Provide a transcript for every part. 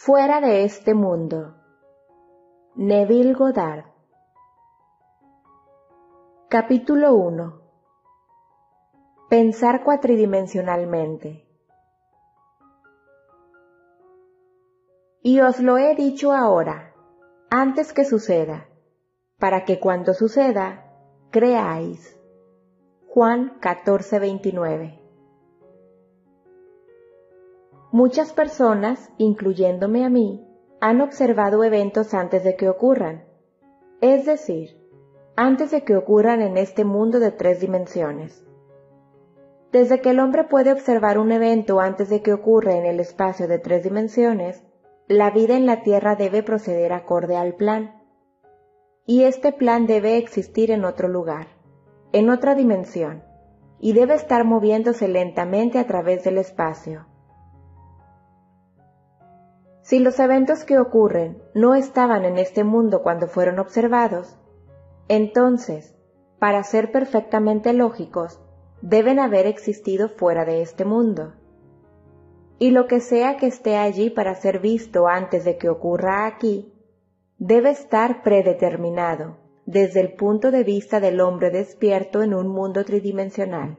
Fuera de este mundo. Neville Goddard. Capítulo 1. Pensar cuatridimensionalmente. Y os lo he dicho ahora, antes que suceda, para que cuando suceda, creáis. Juan 14:29 Muchas personas, incluyéndome a mí, han observado eventos antes de que ocurran, es decir, antes de que ocurran en este mundo de tres dimensiones. Desde que el hombre puede observar un evento antes de que ocurra en el espacio de tres dimensiones, la vida en la Tierra debe proceder acorde al plan. Y este plan debe existir en otro lugar, en otra dimensión, y debe estar moviéndose lentamente a través del espacio. Si los eventos que ocurren no estaban en este mundo cuando fueron observados, entonces, para ser perfectamente lógicos, deben haber existido fuera de este mundo y lo que sea que esté allí para ser visto antes de que ocurra aquí, debe estar predeterminado desde el punto de vista del hombre despierto en un mundo tridimensional.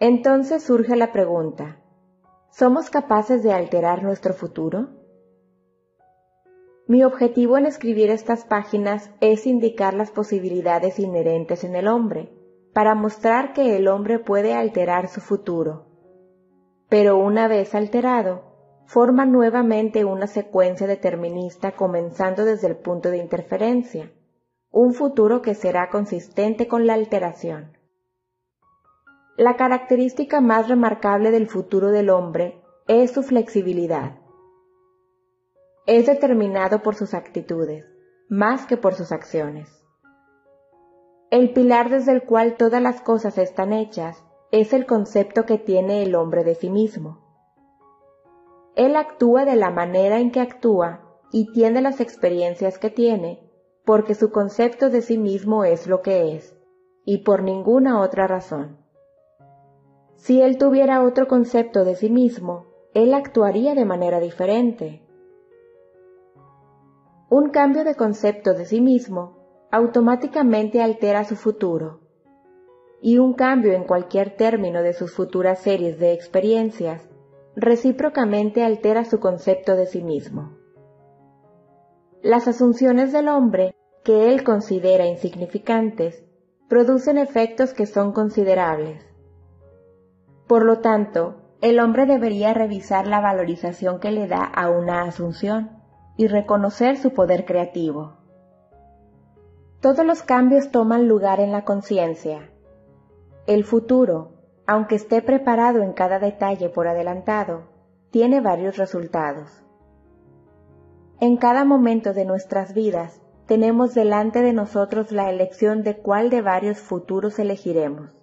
Entonces surge la pregunta, ¿somos capaces de alterar nuestro futuro? Mi objetivo en escribir estas páginas es indicar las posibilidades inherentes en el hombre, para mostrar que el hombre puede alterar su futuro pero una vez alterado, forma nuevamente una secuencia determinista comenzando desde el punto de interferencia, un futuro que será consistente con la alteración. La característica más remarcable del futuro del hombre es su flexibilidad. Es determinado por sus actitudes, más que por sus acciones. El pilar desde el cual todas las cosas están hechas es el concepto que tiene el hombre de sí mismo. Él actúa de la manera en que actúa y tiene las experiencias que tiene porque su concepto de sí mismo es lo que es, y por ninguna otra razón. Si él tuviera otro concepto de sí mismo, él actuaría de manera diferente. Un cambio de concepto de sí mismo automáticamente altera su futuro y un cambio en cualquier término de sus futuras series de experiencias recíprocamente altera su concepto de sí mismo. Las asunciones del hombre, que él considera insignificantes, producen efectos que son considerables. Por lo tanto, el hombre debería revisar la valorización que le da a una asunción y reconocer su poder creativo. Todos los cambios toman lugar en la conciencia, el futuro, aunque esté preparado en cada detalle por adelantado, tiene varios resultados. En cada momento de nuestras vidas tenemos delante de nosotros la elección de cuál de varios futuros elegiremos.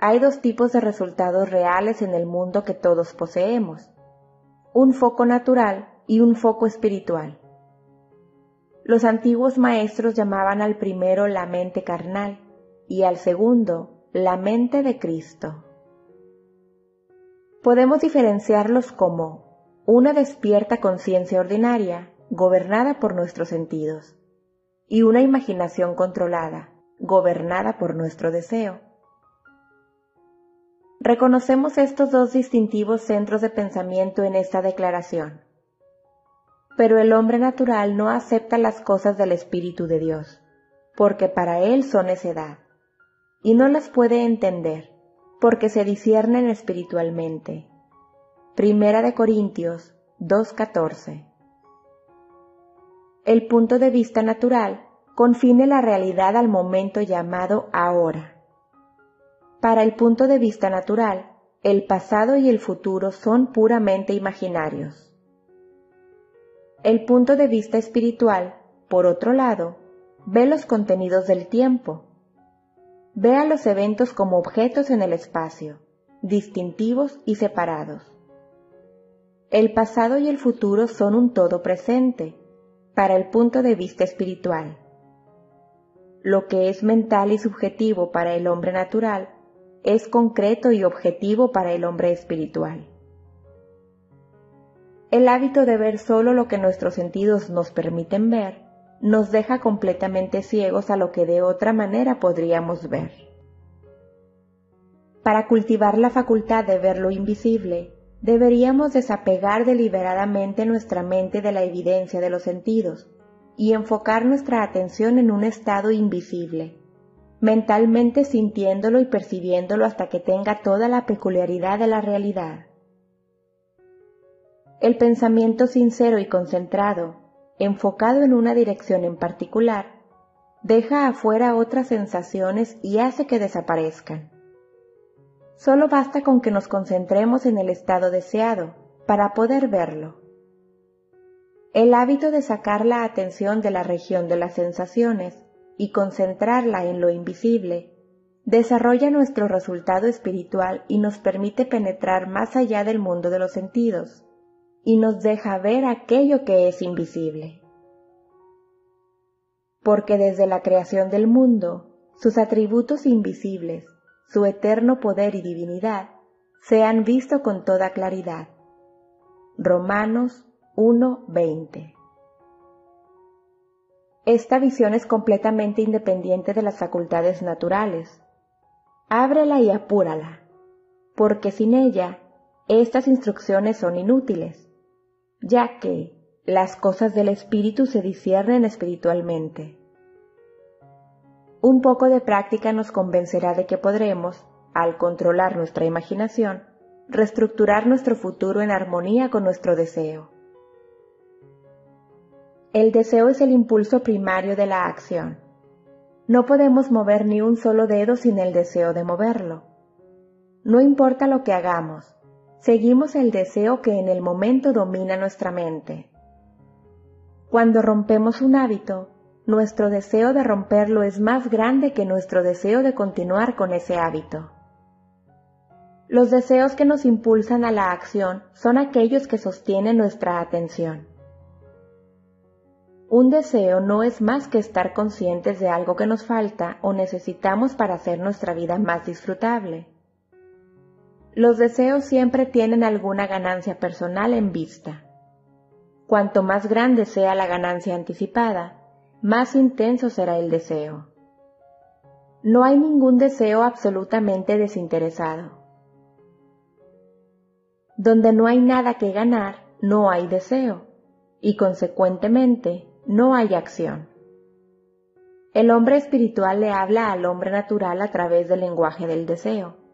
Hay dos tipos de resultados reales en el mundo que todos poseemos, un foco natural y un foco espiritual. Los antiguos maestros llamaban al primero la mente carnal y al segundo, la mente de Cristo. Podemos diferenciarlos como una despierta conciencia ordinaria, gobernada por nuestros sentidos, y una imaginación controlada, gobernada por nuestro deseo. Reconocemos estos dos distintivos centros de pensamiento en esta declaración. Pero el hombre natural no acepta las cosas del Espíritu de Dios, porque para él son necedad y no las puede entender, porque se disciernen espiritualmente. Primera de Corintios 2.14 El punto de vista natural confine la realidad al momento llamado ahora. Para el punto de vista natural, el pasado y el futuro son puramente imaginarios. El punto de vista espiritual, por otro lado, ve los contenidos del tiempo, Vea los eventos como objetos en el espacio, distintivos y separados. El pasado y el futuro son un todo presente, para el punto de vista espiritual. Lo que es mental y subjetivo para el hombre natural es concreto y objetivo para el hombre espiritual. el hábito de ver solo lo que nuestros sentidos nos permiten ver nos deja completamente ciegos a lo que de otra manera podríamos ver. Para cultivar la facultad de ver lo invisible, deberíamos desapegar deliberadamente nuestra mente de la evidencia de los sentidos y enfocar nuestra atención en un estado invisible, mentalmente sintiéndolo y percibiéndolo hasta que tenga toda la peculiaridad de la realidad. El pensamiento sincero y concentrado, enfocado en una dirección en particular, deja afuera otras sensaciones y hace que desaparezcan. Solo basta con que nos concentremos en el estado deseado para poder verlo. El hábito de sacar la atención de la región de las sensaciones y concentrarla en lo invisible desarrolla nuestro resultado espiritual y nos permite penetrar más allá del mundo de los sentidos y nos deja ver aquello que es invisible. Porque desde la creación del mundo, sus atributos invisibles, su eterno poder y divinidad, se han visto con toda claridad. Romanos 1:20 Esta visión es completamente independiente de las facultades naturales. Ábrela y apúrala, porque sin ella, estas instrucciones son inútiles ya que las cosas del espíritu se disciernen espiritualmente. Un poco de práctica nos convencerá de que podremos, al controlar nuestra imaginación, reestructurar nuestro futuro en armonía con nuestro deseo. El deseo es el impulso primario de la acción. No podemos mover ni un solo dedo sin el deseo de moverlo. No importa lo que hagamos, seguimos el deseo que en el momento domina nuestra mente. Cuando rompemos un hábito, nuestro deseo de romperlo es más grande que nuestro deseo de continuar con ese hábito. Los deseos que nos impulsan a la acción son aquellos que sostienen nuestra atención. Un deseo no es más que estar conscientes de algo que nos falta o necesitamos para hacer nuestra vida más disfrutable. Los deseos siempre tienen alguna ganancia personal en vista. Cuanto más grande sea la ganancia anticipada, más intenso será el deseo. No hay ningún deseo absolutamente desinteresado. Donde no hay nada que ganar, no hay deseo, y consecuentemente no hay acción. El hombre espiritual le habla al hombre natural a través del lenguaje del deseo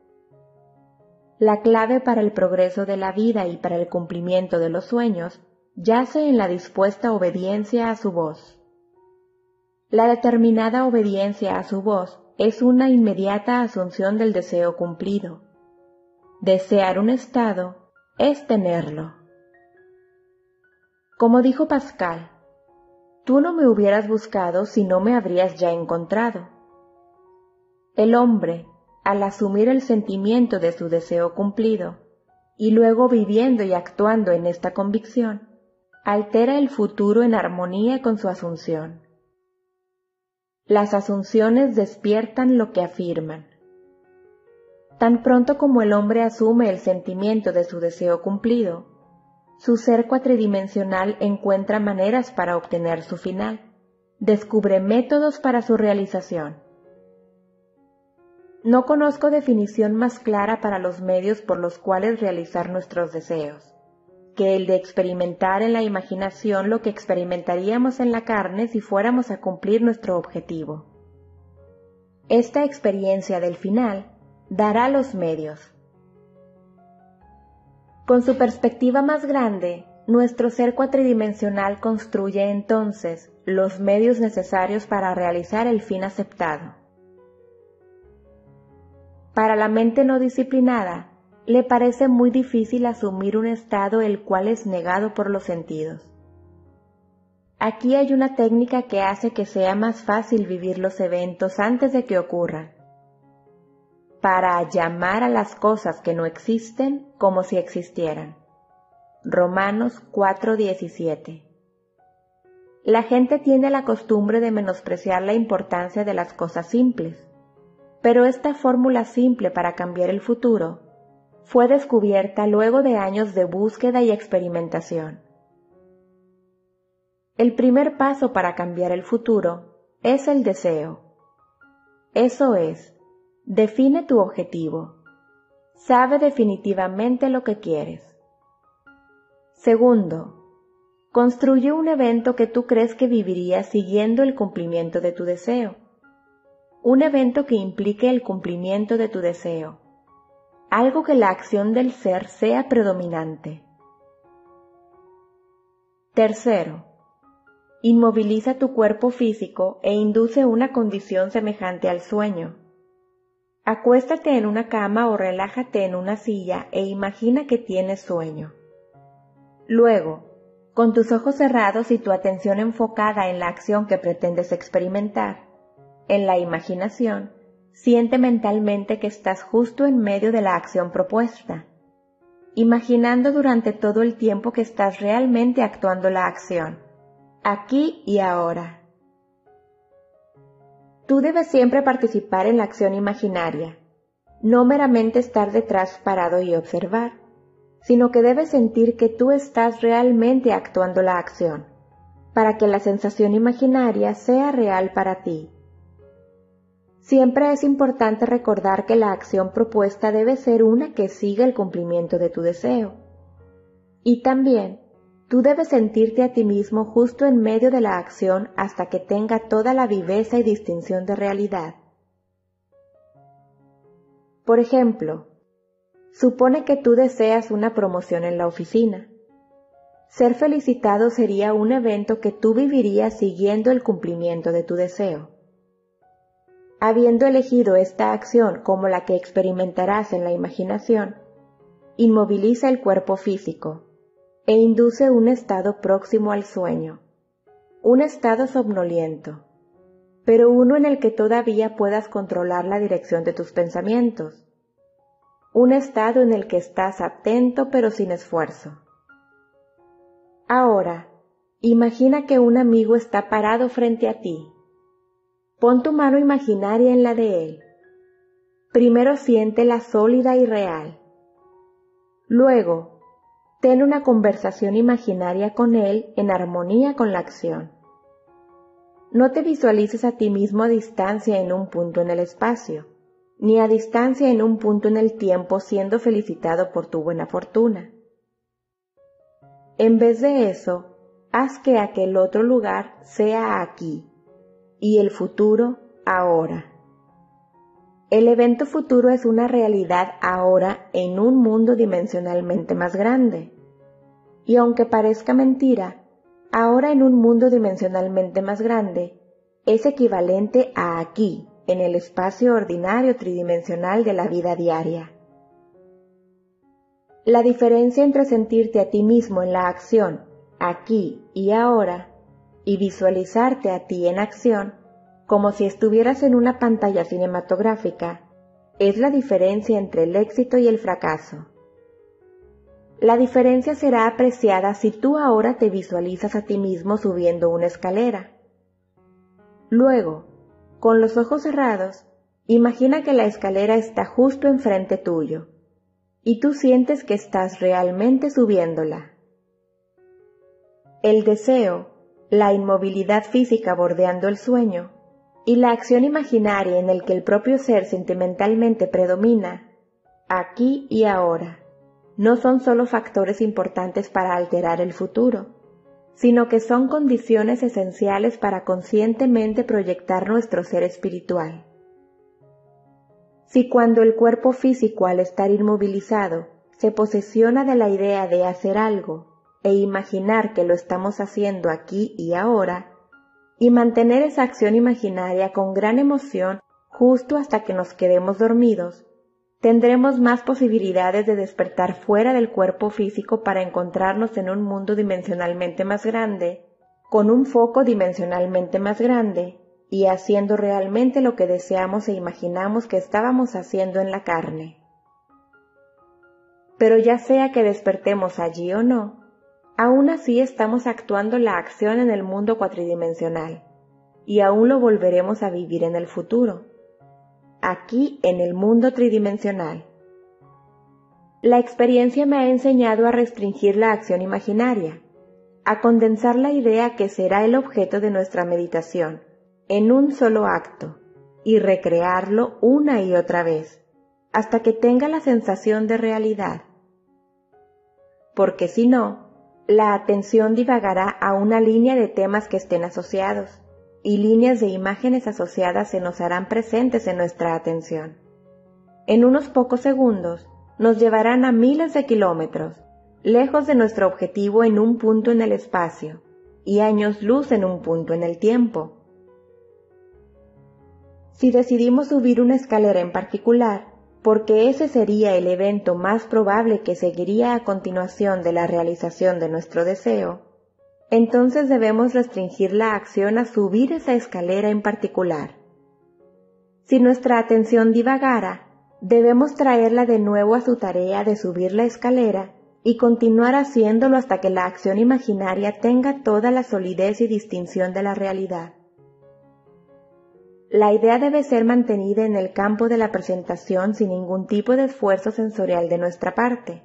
la clave para el progreso de la vida y para el cumplimiento de los sueños yace en la dispuesta obediencia a su voz. La determinada obediencia a su voz es una inmediata asunción del deseo cumplido. Desear un estado es tenerlo. Como dijo Pascal, tú no me hubieras buscado si no me habrías ya encontrado. El hombre, al asumir el sentimiento de su deseo cumplido, y luego viviendo y actuando en esta convicción, altera el futuro en armonía con su asunción. Las asunciones despiertan lo que afirman. Tan pronto como el hombre asume el sentimiento de su deseo cumplido, su ser cuatridimensional encuentra maneras para obtener su final, descubre métodos para su realización no conozco definición más clara para los medios por los cuales realizar nuestros deseos, que el de experimentar en la imaginación lo que experimentaríamos en la carne si fuéramos a cumplir nuestro objetivo. Esta experiencia del final dará los medios. Con su perspectiva más grande, nuestro ser cuatridimensional construye entonces los medios necesarios para realizar el fin aceptado. Para la mente no disciplinada, le parece muy difícil asumir un estado el cual es negado por los sentidos. Aquí hay una técnica que hace que sea más fácil vivir los eventos antes de que ocurran, para llamar a las cosas que no existen como si existieran. Romanos 4:17 La gente tiene la costumbre de menospreciar la importancia de las cosas simples pero esta fórmula simple para cambiar el futuro fue descubierta luego de años de búsqueda y experimentación. El primer paso para cambiar el futuro es el deseo. Eso es, define tu objetivo. Sabe definitivamente lo que quieres. Segundo, construye un evento que tú crees que vivirías siguiendo el cumplimiento de tu deseo. Un evento que implique el cumplimiento de tu deseo. Algo que la acción del ser sea predominante. Tercero, inmoviliza tu cuerpo físico e induce una condición semejante al sueño. Acuéstate en una cama o relájate en una silla e imagina que tienes sueño. Luego, con tus ojos cerrados y tu atención enfocada en la acción que pretendes experimentar, en la imaginación, siente mentalmente que estás justo en medio de la acción propuesta, imaginando durante todo el tiempo que estás realmente actuando la acción, aquí y ahora. Tú debes siempre participar en la acción imaginaria, no meramente estar detrás parado y observar, sino que debes sentir que tú estás realmente actuando la acción, para que la sensación imaginaria sea real para ti. Siempre es importante recordar que la acción propuesta debe ser una que siga el cumplimiento de tu deseo. Y también, tú debes sentirte a ti mismo justo en medio de la acción hasta que tenga toda la viveza y distinción de realidad. Por ejemplo, supone que tú deseas una promoción en la oficina. Ser felicitado sería un evento que tú vivirías siguiendo el cumplimiento de tu deseo. Habiendo elegido esta acción como la que experimentarás en la imaginación, inmoviliza el cuerpo físico e induce un estado próximo al sueño, un estado somnoliento, pero uno en el que todavía puedas controlar la dirección de tus pensamientos, un estado en el que estás atento pero sin esfuerzo. Ahora, imagina que un amigo está parado frente a ti Pon tu mano imaginaria en la de él. Primero siéntela sólida y real. Luego, ten una conversación imaginaria con él en armonía con la acción. No te visualices a ti mismo a distancia en un punto en el espacio, ni a distancia en un punto en el tiempo siendo felicitado por tu buena fortuna. En vez de eso, haz que aquel otro lugar sea aquí, y el futuro ahora. El evento futuro es una realidad ahora en un mundo dimensionalmente más grande. Y aunque parezca mentira, ahora en un mundo dimensionalmente más grande es equivalente a aquí, en el espacio ordinario tridimensional de la vida diaria. La diferencia entre sentirte a ti mismo en la acción, aquí y ahora, y visualizarte a ti en acción, como si estuvieras en una pantalla cinematográfica, es la diferencia entre el éxito y el fracaso. La diferencia será apreciada si tú ahora te visualizas a ti mismo subiendo una escalera. Luego, con los ojos cerrados, imagina que la escalera está justo enfrente tuyo y tú sientes que estás realmente subiéndola. El deseo la inmovilidad física bordeando el sueño y la acción imaginaria en el que el propio ser sentimentalmente predomina, aquí y ahora, no son solo factores importantes para alterar el futuro, sino que son condiciones esenciales para conscientemente proyectar nuestro ser espiritual. Si cuando el cuerpo físico al estar inmovilizado se posesiona de la idea de hacer algo, e imaginar que lo estamos haciendo aquí y ahora, y mantener esa acción imaginaria con gran emoción justo hasta que nos quedemos dormidos, tendremos más posibilidades de despertar fuera del cuerpo físico para encontrarnos en un mundo dimensionalmente más grande, con un foco dimensionalmente más grande, y haciendo realmente lo que deseamos e imaginamos que estábamos haciendo en la carne. Pero ya sea que despertemos allí o no, Aún así estamos actuando la acción en el mundo cuatridimensional y aún lo volveremos a vivir en el futuro, aquí en el mundo tridimensional. La experiencia me ha enseñado a restringir la acción imaginaria, a condensar la idea que será el objeto de nuestra meditación en un solo acto y recrearlo una y otra vez hasta que tenga la sensación de realidad. Porque si no, la atención divagará a una línea de temas que estén asociados y líneas de imágenes asociadas se nos harán presentes en nuestra atención. En unos pocos segundos nos llevarán a miles de kilómetros, lejos de nuestro objetivo en un punto en el espacio y años luz en un punto en el tiempo. Si decidimos subir una escalera en particular, porque ese sería el evento más probable que seguiría a continuación de la realización de nuestro deseo, entonces debemos restringir la acción a subir esa escalera en particular. Si nuestra atención divagara, debemos traerla de nuevo a su tarea de subir la escalera y continuar haciéndolo hasta que la acción imaginaria tenga toda la solidez y distinción de la realidad. La idea debe ser mantenida en el campo de la presentación sin ningún tipo de esfuerzo sensorial de nuestra parte.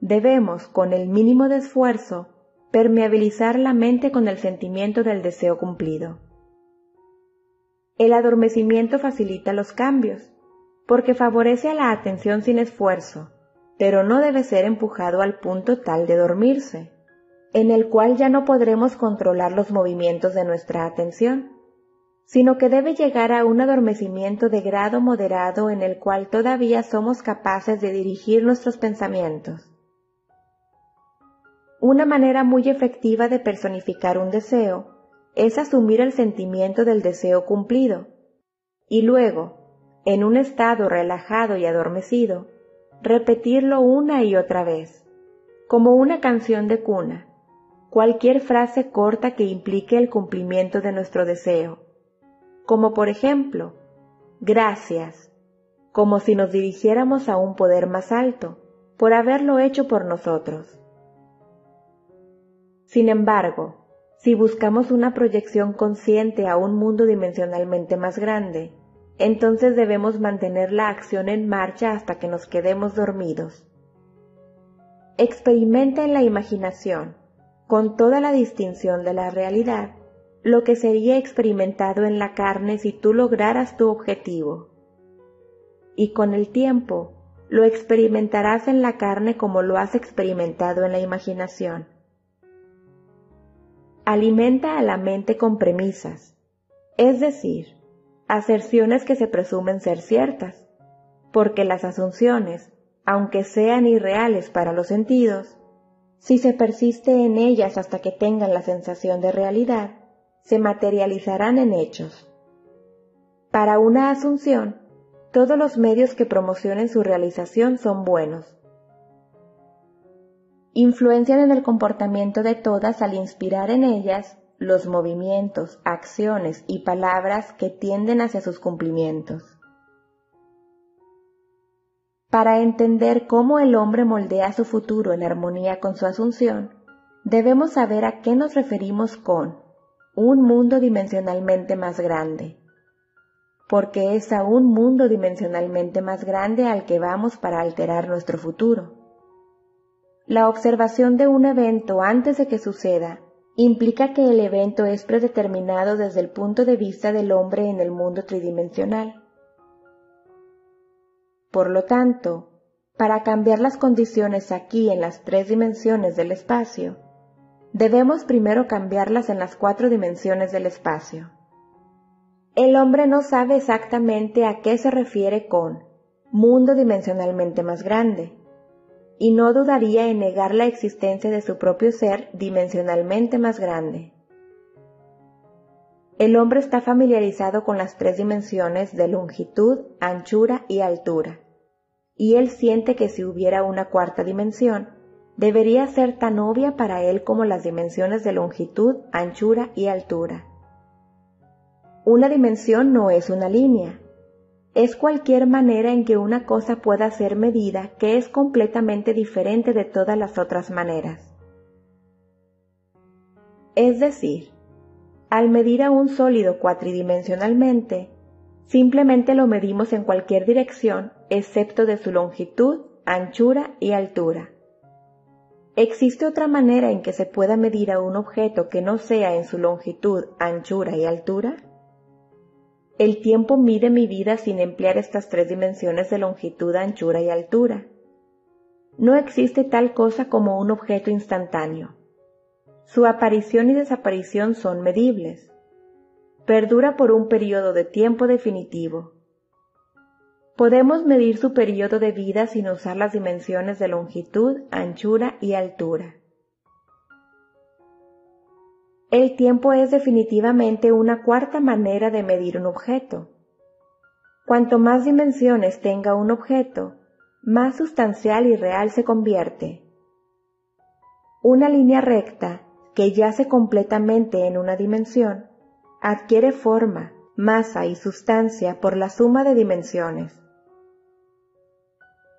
Debemos, con el mínimo de esfuerzo, permeabilizar la mente con el sentimiento del deseo cumplido. El adormecimiento facilita los cambios, porque favorece a la atención sin esfuerzo, pero no debe ser empujado al punto tal de dormirse, en el cual ya no podremos controlar los movimientos de nuestra atención sino que debe llegar a un adormecimiento de grado moderado en el cual todavía somos capaces de dirigir nuestros pensamientos. Una manera muy efectiva de personificar un deseo es asumir el sentimiento del deseo cumplido y luego, en un estado relajado y adormecido, repetirlo una y otra vez, como una canción de cuna, cualquier frase corta que implique el cumplimiento de nuestro deseo como por ejemplo, gracias, como si nos dirigiéramos a un poder más alto, por haberlo hecho por nosotros. Sin embargo, si buscamos una proyección consciente a un mundo dimensionalmente más grande, entonces debemos mantener la acción en marcha hasta que nos quedemos dormidos. Experimenta en la imaginación, con toda la distinción de la realidad, lo que sería experimentado en la carne si tú lograras tu objetivo. Y con el tiempo lo experimentarás en la carne como lo has experimentado en la imaginación. Alimenta a la mente con premisas, es decir, aserciones que se presumen ser ciertas, porque las asunciones, aunque sean irreales para los sentidos, si se persiste en ellas hasta que tengan la sensación de realidad, se materializarán en hechos. Para una asunción, todos los medios que promocionen su realización son buenos. Influencian en el comportamiento de todas al inspirar en ellas los movimientos, acciones y palabras que tienden hacia sus cumplimientos. Para entender cómo el hombre moldea su futuro en armonía con su asunción, debemos saber a qué nos referimos con un mundo dimensionalmente más grande, porque es a un mundo dimensionalmente más grande al que vamos para alterar nuestro futuro. La observación de un evento antes de que suceda implica que el evento es predeterminado desde el punto de vista del hombre en el mundo tridimensional. Por lo tanto, para cambiar las condiciones aquí en las tres dimensiones del espacio, debemos primero cambiarlas en las cuatro dimensiones del espacio. El hombre no sabe exactamente a qué se refiere con mundo dimensionalmente más grande, y no dudaría en negar la existencia de su propio ser dimensionalmente más grande. El hombre está familiarizado con las tres dimensiones de longitud, anchura y altura, y él siente que si hubiera una cuarta dimensión, debería ser tan obvia para él como las dimensiones de longitud, anchura y altura. Una dimensión no es una línea, es cualquier manera en que una cosa pueda ser medida que es completamente diferente de todas las otras maneras. Es decir, al medir a un sólido cuatridimensionalmente, simplemente lo medimos en cualquier dirección excepto de su longitud, anchura y altura. ¿Existe otra manera en que se pueda medir a un objeto que no sea en su longitud, anchura y altura? El tiempo mide mi vida sin emplear estas tres dimensiones de longitud, anchura y altura. No existe tal cosa como un objeto instantáneo. Su aparición y desaparición son medibles. Perdura por un periodo de tiempo definitivo. Podemos medir su periodo de vida sin usar las dimensiones de longitud, anchura y altura. El tiempo es definitivamente una cuarta manera de medir un objeto. Cuanto más dimensiones tenga un objeto, más sustancial y real se convierte. Una línea recta, que yace completamente en una dimensión, adquiere forma, masa y sustancia por la suma de dimensiones.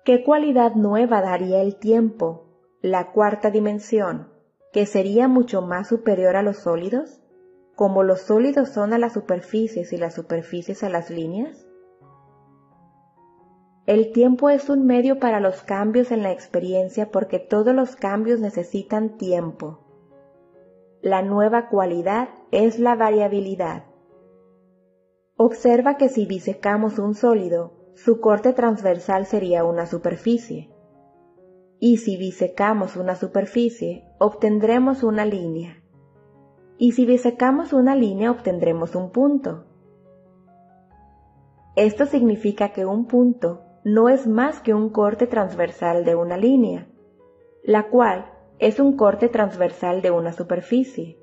¿Qué cualidad nueva daría el tiempo, la cuarta dimensión, que sería mucho más superior a los sólidos, como los sólidos son a las superficies y las superficies a las líneas? El tiempo es un medio para los cambios en la experiencia porque todos los cambios necesitan tiempo. La nueva cualidad es la variabilidad. Observa que si disecamos un sólido, su corte transversal sería una superficie. Y si bisecamos una superficie, obtendremos una línea. Y si bisecamos una línea, obtendremos un punto. Esto significa que un punto no es más que un corte transversal de una línea, la cual es un corte transversal de una superficie,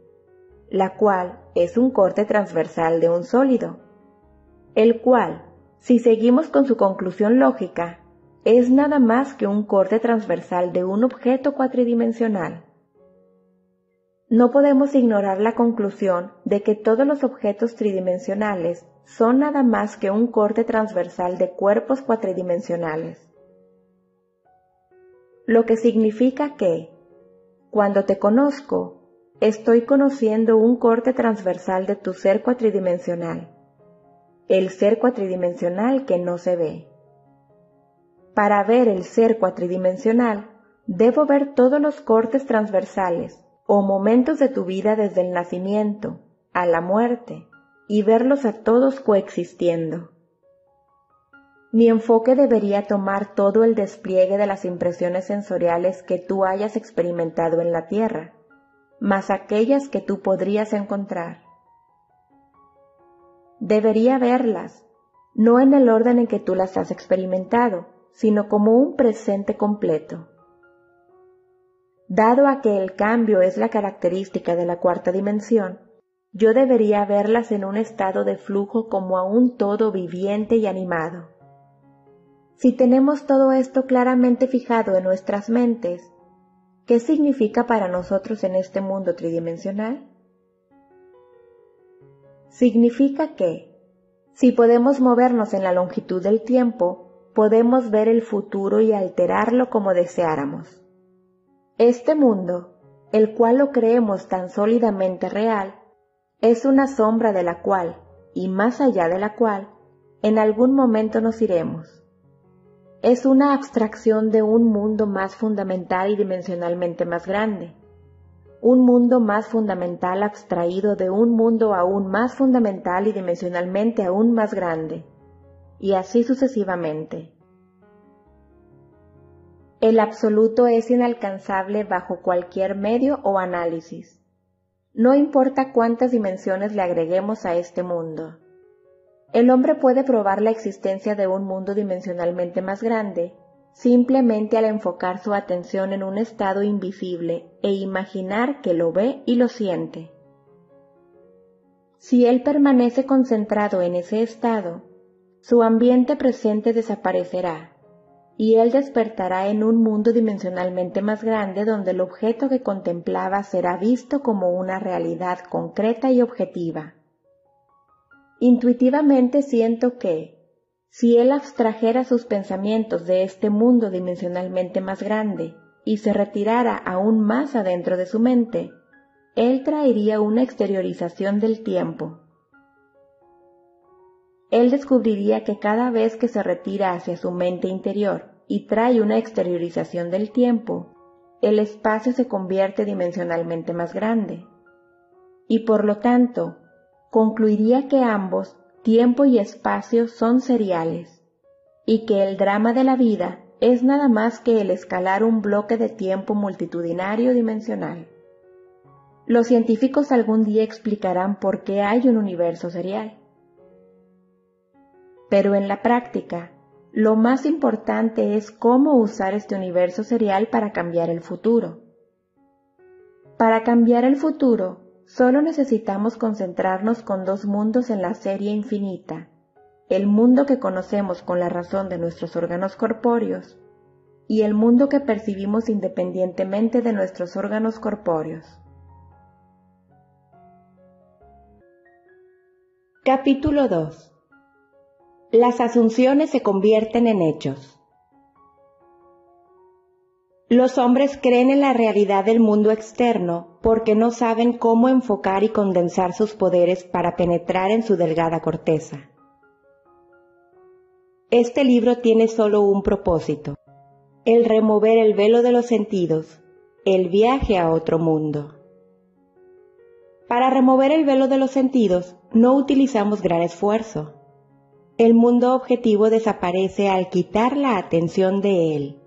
la cual es un corte transversal de un sólido, el cual si seguimos con su conclusión lógica, es nada más que un corte transversal de un objeto cuatridimensional. No podemos ignorar la conclusión de que todos los objetos tridimensionales son nada más que un corte transversal de cuerpos cuatridimensionales. Lo que significa que, cuando te conozco, estoy conociendo un corte transversal de tu ser cuatridimensional el ser cuatridimensional que no se ve. Para ver el ser cuatridimensional, debo ver todos los cortes transversales o momentos de tu vida desde el nacimiento a la muerte y verlos a todos coexistiendo. Mi enfoque debería tomar todo el despliegue de las impresiones sensoriales que tú hayas experimentado en la Tierra, más aquellas que tú podrías encontrar debería verlas, no en el orden en que tú las has experimentado, sino como un presente completo. Dado a que el cambio es la característica de la cuarta dimensión, yo debería verlas en un estado de flujo como a un todo viviente y animado. Si tenemos todo esto claramente fijado en nuestras mentes, ¿qué significa para nosotros en este mundo tridimensional? Significa que, si podemos movernos en la longitud del tiempo, podemos ver el futuro y alterarlo como deseáramos. Este mundo, el cual lo creemos tan sólidamente real, es una sombra de la cual, y más allá de la cual, en algún momento nos iremos. Es una abstracción de un mundo más fundamental y dimensionalmente más grande un mundo más fundamental abstraído de un mundo aún más fundamental y dimensionalmente aún más grande, y así sucesivamente. El absoluto es inalcanzable bajo cualquier medio o análisis. No importa cuántas dimensiones le agreguemos a este mundo. El hombre puede probar la existencia de un mundo dimensionalmente más grande simplemente al enfocar su atención en un estado invisible e imaginar que lo ve y lo siente. Si él permanece concentrado en ese estado, su ambiente presente desaparecerá y él despertará en un mundo dimensionalmente más grande donde el objeto que contemplaba será visto como una realidad concreta y objetiva. Intuitivamente siento que, si él abstrajera sus pensamientos de este mundo dimensionalmente más grande y se retirara aún más adentro de su mente, él traería una exteriorización del tiempo. Él descubriría que cada vez que se retira hacia su mente interior y trae una exteriorización del tiempo, el espacio se convierte dimensionalmente más grande. Y por lo tanto, concluiría que ambos, tiempo y espacio, son seriales, y que el drama de la vida es nada más que el escalar un bloque de tiempo multitudinario dimensional. Los científicos algún día explicarán por qué hay un universo serial. Pero en la práctica, lo más importante es cómo usar este universo serial para cambiar el futuro. Para cambiar el futuro, solo necesitamos concentrarnos con dos mundos en la serie infinita, el mundo que conocemos con la razón de nuestros órganos corpóreos y el mundo que percibimos independientemente de nuestros órganos corpóreos. Capítulo 2 las asunciones se convierten en hechos. Los hombres creen en la realidad del mundo externo porque no saben cómo enfocar y condensar sus poderes para penetrar en su delgada corteza. Este libro tiene solo un propósito, el remover el velo de los sentidos, el viaje a otro mundo. Para remover el velo de los sentidos no utilizamos gran esfuerzo el mundo objetivo desaparece al quitar la atención de él.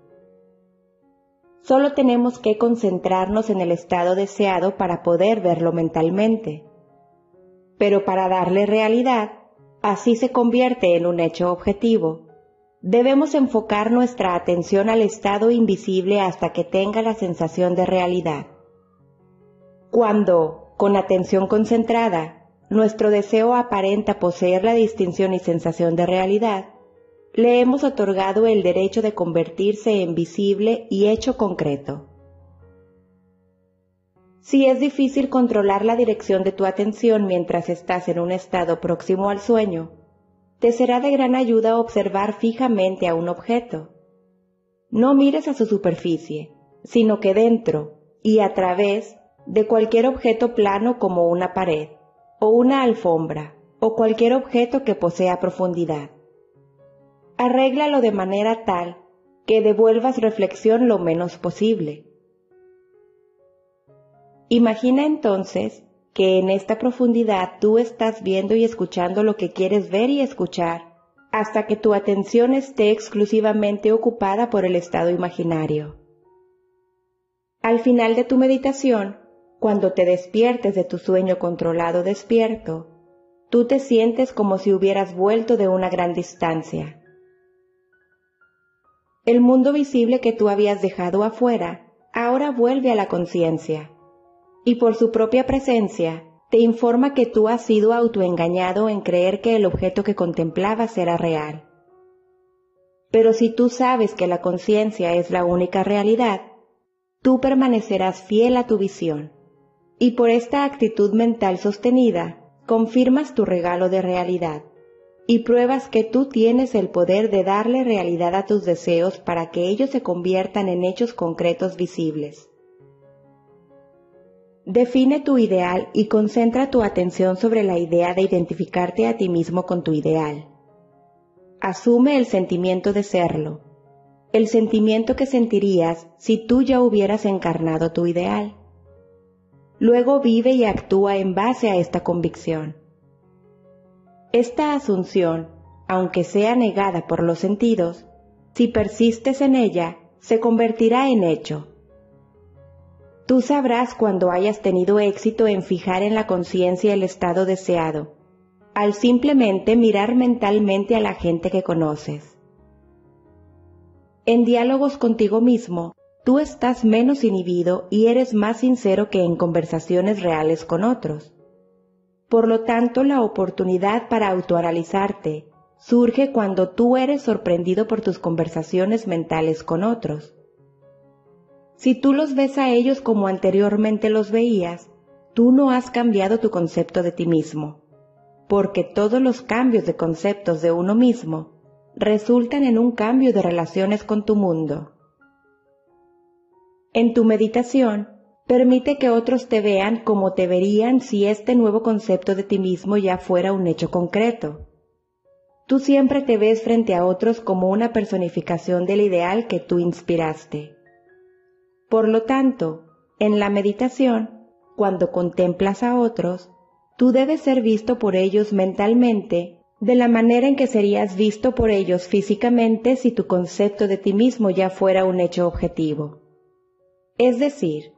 Solo tenemos que concentrarnos en el estado deseado para poder verlo mentalmente. Pero para darle realidad, así se convierte en un hecho objetivo. Debemos enfocar nuestra atención al estado invisible hasta que tenga la sensación de realidad. Cuando, con atención concentrada, nuestro deseo aparenta poseer la distinción y sensación de realidad, le hemos otorgado el derecho de convertirse en visible y hecho concreto. Si es difícil controlar la dirección de tu atención mientras estás en un estado próximo al sueño, te será de gran ayuda observar fijamente a un objeto. No mires a su superficie, sino que dentro y a través de cualquier objeto plano como una pared o una alfombra o cualquier objeto que posea profundidad. Arréglalo de manera tal que devuelvas reflexión lo menos posible. Imagina entonces que en esta profundidad tú estás viendo y escuchando lo que quieres ver y escuchar hasta que tu atención esté exclusivamente ocupada por el estado imaginario. Al final de tu meditación, cuando te despiertes de tu sueño controlado despierto, tú te sientes como si hubieras vuelto de una gran distancia. El mundo visible que tú habías dejado afuera ahora vuelve a la conciencia y por su propia presencia te informa que tú has sido autoengañado en creer que el objeto que contemplabas era real. Pero si tú sabes que la conciencia es la única realidad, tú permanecerás fiel a tu visión y por esta actitud mental sostenida, confirmas tu regalo de realidad y pruebas que tú tienes el poder de darle realidad a tus deseos para que ellos se conviertan en hechos concretos visibles. Define tu ideal y concentra tu atención sobre la idea de identificarte a ti mismo con tu ideal. Asume el sentimiento de serlo, el sentimiento que sentirías si tú ya hubieras encarnado tu ideal. Luego vive y actúa en base a esta convicción. Esta asunción, aunque sea negada por los sentidos, si persistes en ella, se convertirá en hecho. Tú sabrás cuando hayas tenido éxito en fijar en la conciencia el estado deseado, al simplemente mirar mentalmente a la gente que conoces. En diálogos contigo mismo, tú estás menos inhibido y eres más sincero que en conversaciones reales con otros. Por lo tanto, la oportunidad para autoanalizarte surge cuando tú eres sorprendido por tus conversaciones mentales con otros. Si tú los ves a ellos como anteriormente los veías, tú no has cambiado tu concepto de ti mismo, porque todos los cambios de conceptos de uno mismo resultan en un cambio de relaciones con tu mundo. En tu meditación, permite que otros te vean como te verían si este nuevo concepto de ti mismo ya fuera un hecho concreto. tú siempre te ves frente a otros como una personificación del ideal que tú inspiraste. Por lo tanto, en la meditación, cuando contemplas a otros, tú debes ser visto por ellos mentalmente de la manera en que serías visto por ellos físicamente si tu concepto de ti mismo ya fuera un hecho objetivo. Es decir,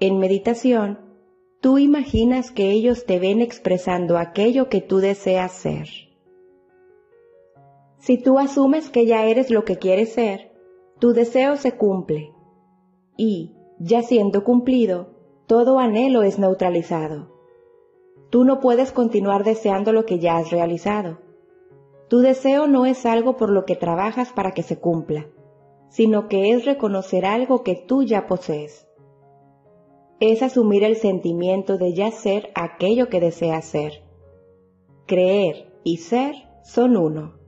en meditación, tú imaginas que ellos te ven expresando aquello que tú deseas ser. Si tú asumes que ya eres lo que quieres ser, tu deseo se cumple y, ya siendo cumplido, todo anhelo es neutralizado. Tú no puedes continuar deseando lo que ya has realizado. Tu deseo no es algo por lo que trabajas para que se cumpla, sino que es reconocer algo que tú ya posees. Es asumir el sentimiento de ya ser aquello que deseas ser. Creer y ser son uno.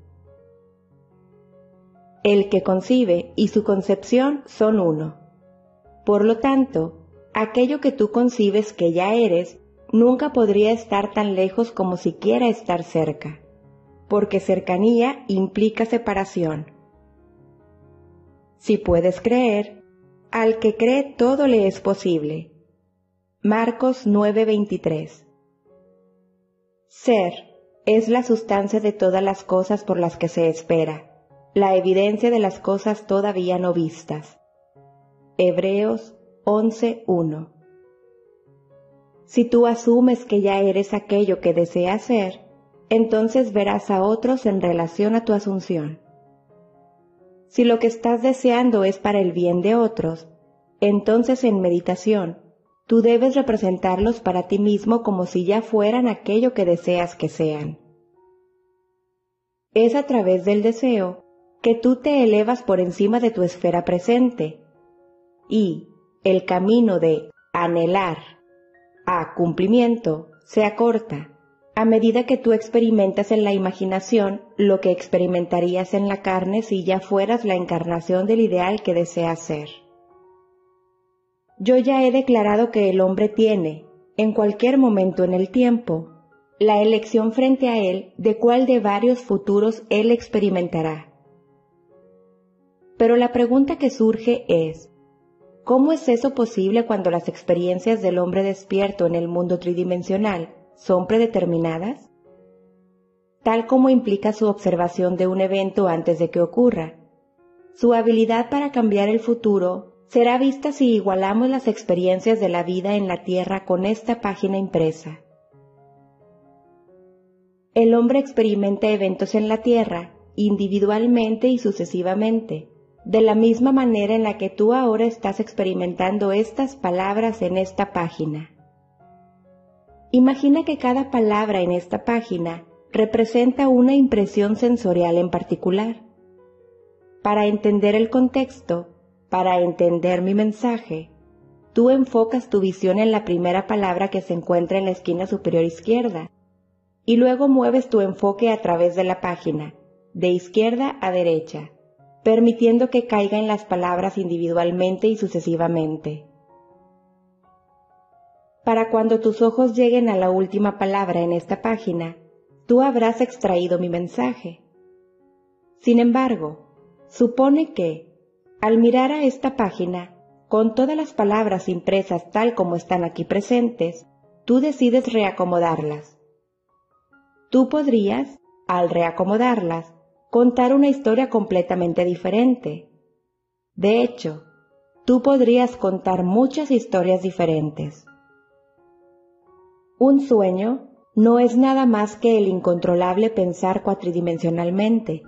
El que concibe y su concepción son uno. Por lo tanto, aquello que tú concibes que ya eres nunca podría estar tan lejos como siquiera estar cerca, porque cercanía implica separación. Si puedes creer, al que cree todo le es posible. Marcos 9:23 Ser es la sustancia de todas las cosas por las que se espera, la evidencia de las cosas todavía no vistas. Hebreos 11.1 Si tú asumes que ya eres aquello que deseas ser, entonces verás a otros en relación a tu asunción. Si lo que estás deseando es para el bien de otros, entonces en meditación, tú debes representarlos para ti mismo como si ya fueran aquello que deseas que sean. Es a través del deseo que tú te elevas por encima de tu esfera presente y el camino de anhelar a cumplimiento se acorta a medida que tú experimentas en la imaginación lo que experimentarías en la carne si ya fueras la encarnación del ideal que deseas ser. Yo ya he declarado que el hombre tiene, en cualquier momento en el tiempo, la elección frente a él de cuál de varios futuros él experimentará. Pero la pregunta que surge es, ¿Cómo es eso posible cuando las experiencias del hombre despierto en el mundo tridimensional son predeterminadas? Tal como implica su observación de un evento antes de que ocurra. Su habilidad para cambiar el futuro será vista si igualamos las experiencias de la vida en la Tierra con esta página impresa. El hombre experimenta eventos en la Tierra individualmente y sucesivamente, de la misma manera en la que tú ahora estás experimentando estas palabras en esta página. Imagina que cada palabra en esta página representa una impresión sensorial en particular. Para entender el contexto, para entender mi mensaje, tú enfocas tu visión en la primera palabra que se encuentra en la esquina superior izquierda y luego mueves tu enfoque a través de la página, de izquierda a derecha permitiendo que caigan las palabras individualmente y sucesivamente. Para cuando tus ojos lleguen a la última palabra en esta página, tú habrás extraído mi mensaje. Sin embargo, supone que, al mirar a esta página, con todas las palabras impresas tal como están aquí presentes, tú decides reacomodarlas. Tú podrías, al reacomodarlas, contar una historia completamente diferente. De hecho, tú podrías contar muchas historias diferentes. Un sueño no es nada más que el incontrolable pensar cuatridimensionalmente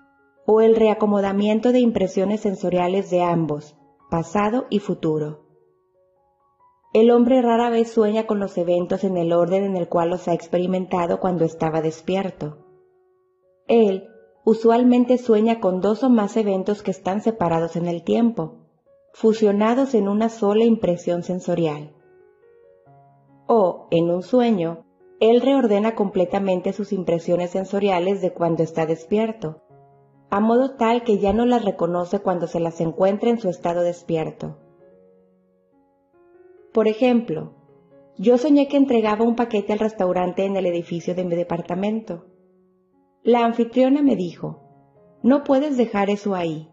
o el reacomodamiento de impresiones sensoriales de ambos, pasado y futuro. El hombre rara vez sueña con los eventos en el orden en el cual los ha experimentado cuando estaba despierto. Él usualmente sueña con dos o más eventos que están separados en el tiempo, fusionados en una sola impresión sensorial. O, en un sueño, él reordena completamente sus impresiones sensoriales de cuando está despierto, a modo tal que ya no las reconoce cuando se las encuentra en su estado despierto. Por ejemplo, yo soñé que entregaba un paquete al restaurante en el edificio de mi departamento. La anfitriona me dijo, no puedes dejar eso ahí.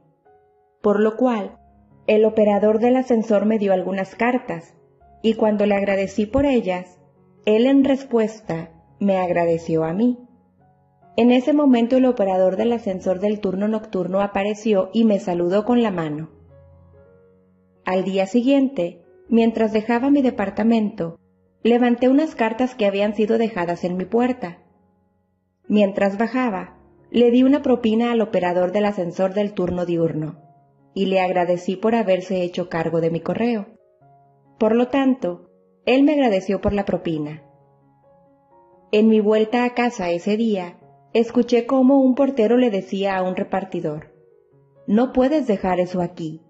Por lo cual, el operador del ascensor me dio algunas cartas, y cuando le agradecí por ellas, él en respuesta me agradeció a mí. En ese momento el operador del ascensor del turno nocturno apareció y me saludó con la mano. Al día siguiente, mientras dejaba mi departamento, levanté unas cartas que habían sido dejadas en mi puerta. Mientras bajaba, le di una propina al operador del ascensor del turno diurno y le agradecí por haberse hecho cargo de mi correo. Por lo tanto, él me agradeció por la propina. En mi vuelta a casa ese día, escuché cómo un portero le decía a un repartidor, No puedes dejar eso aquí.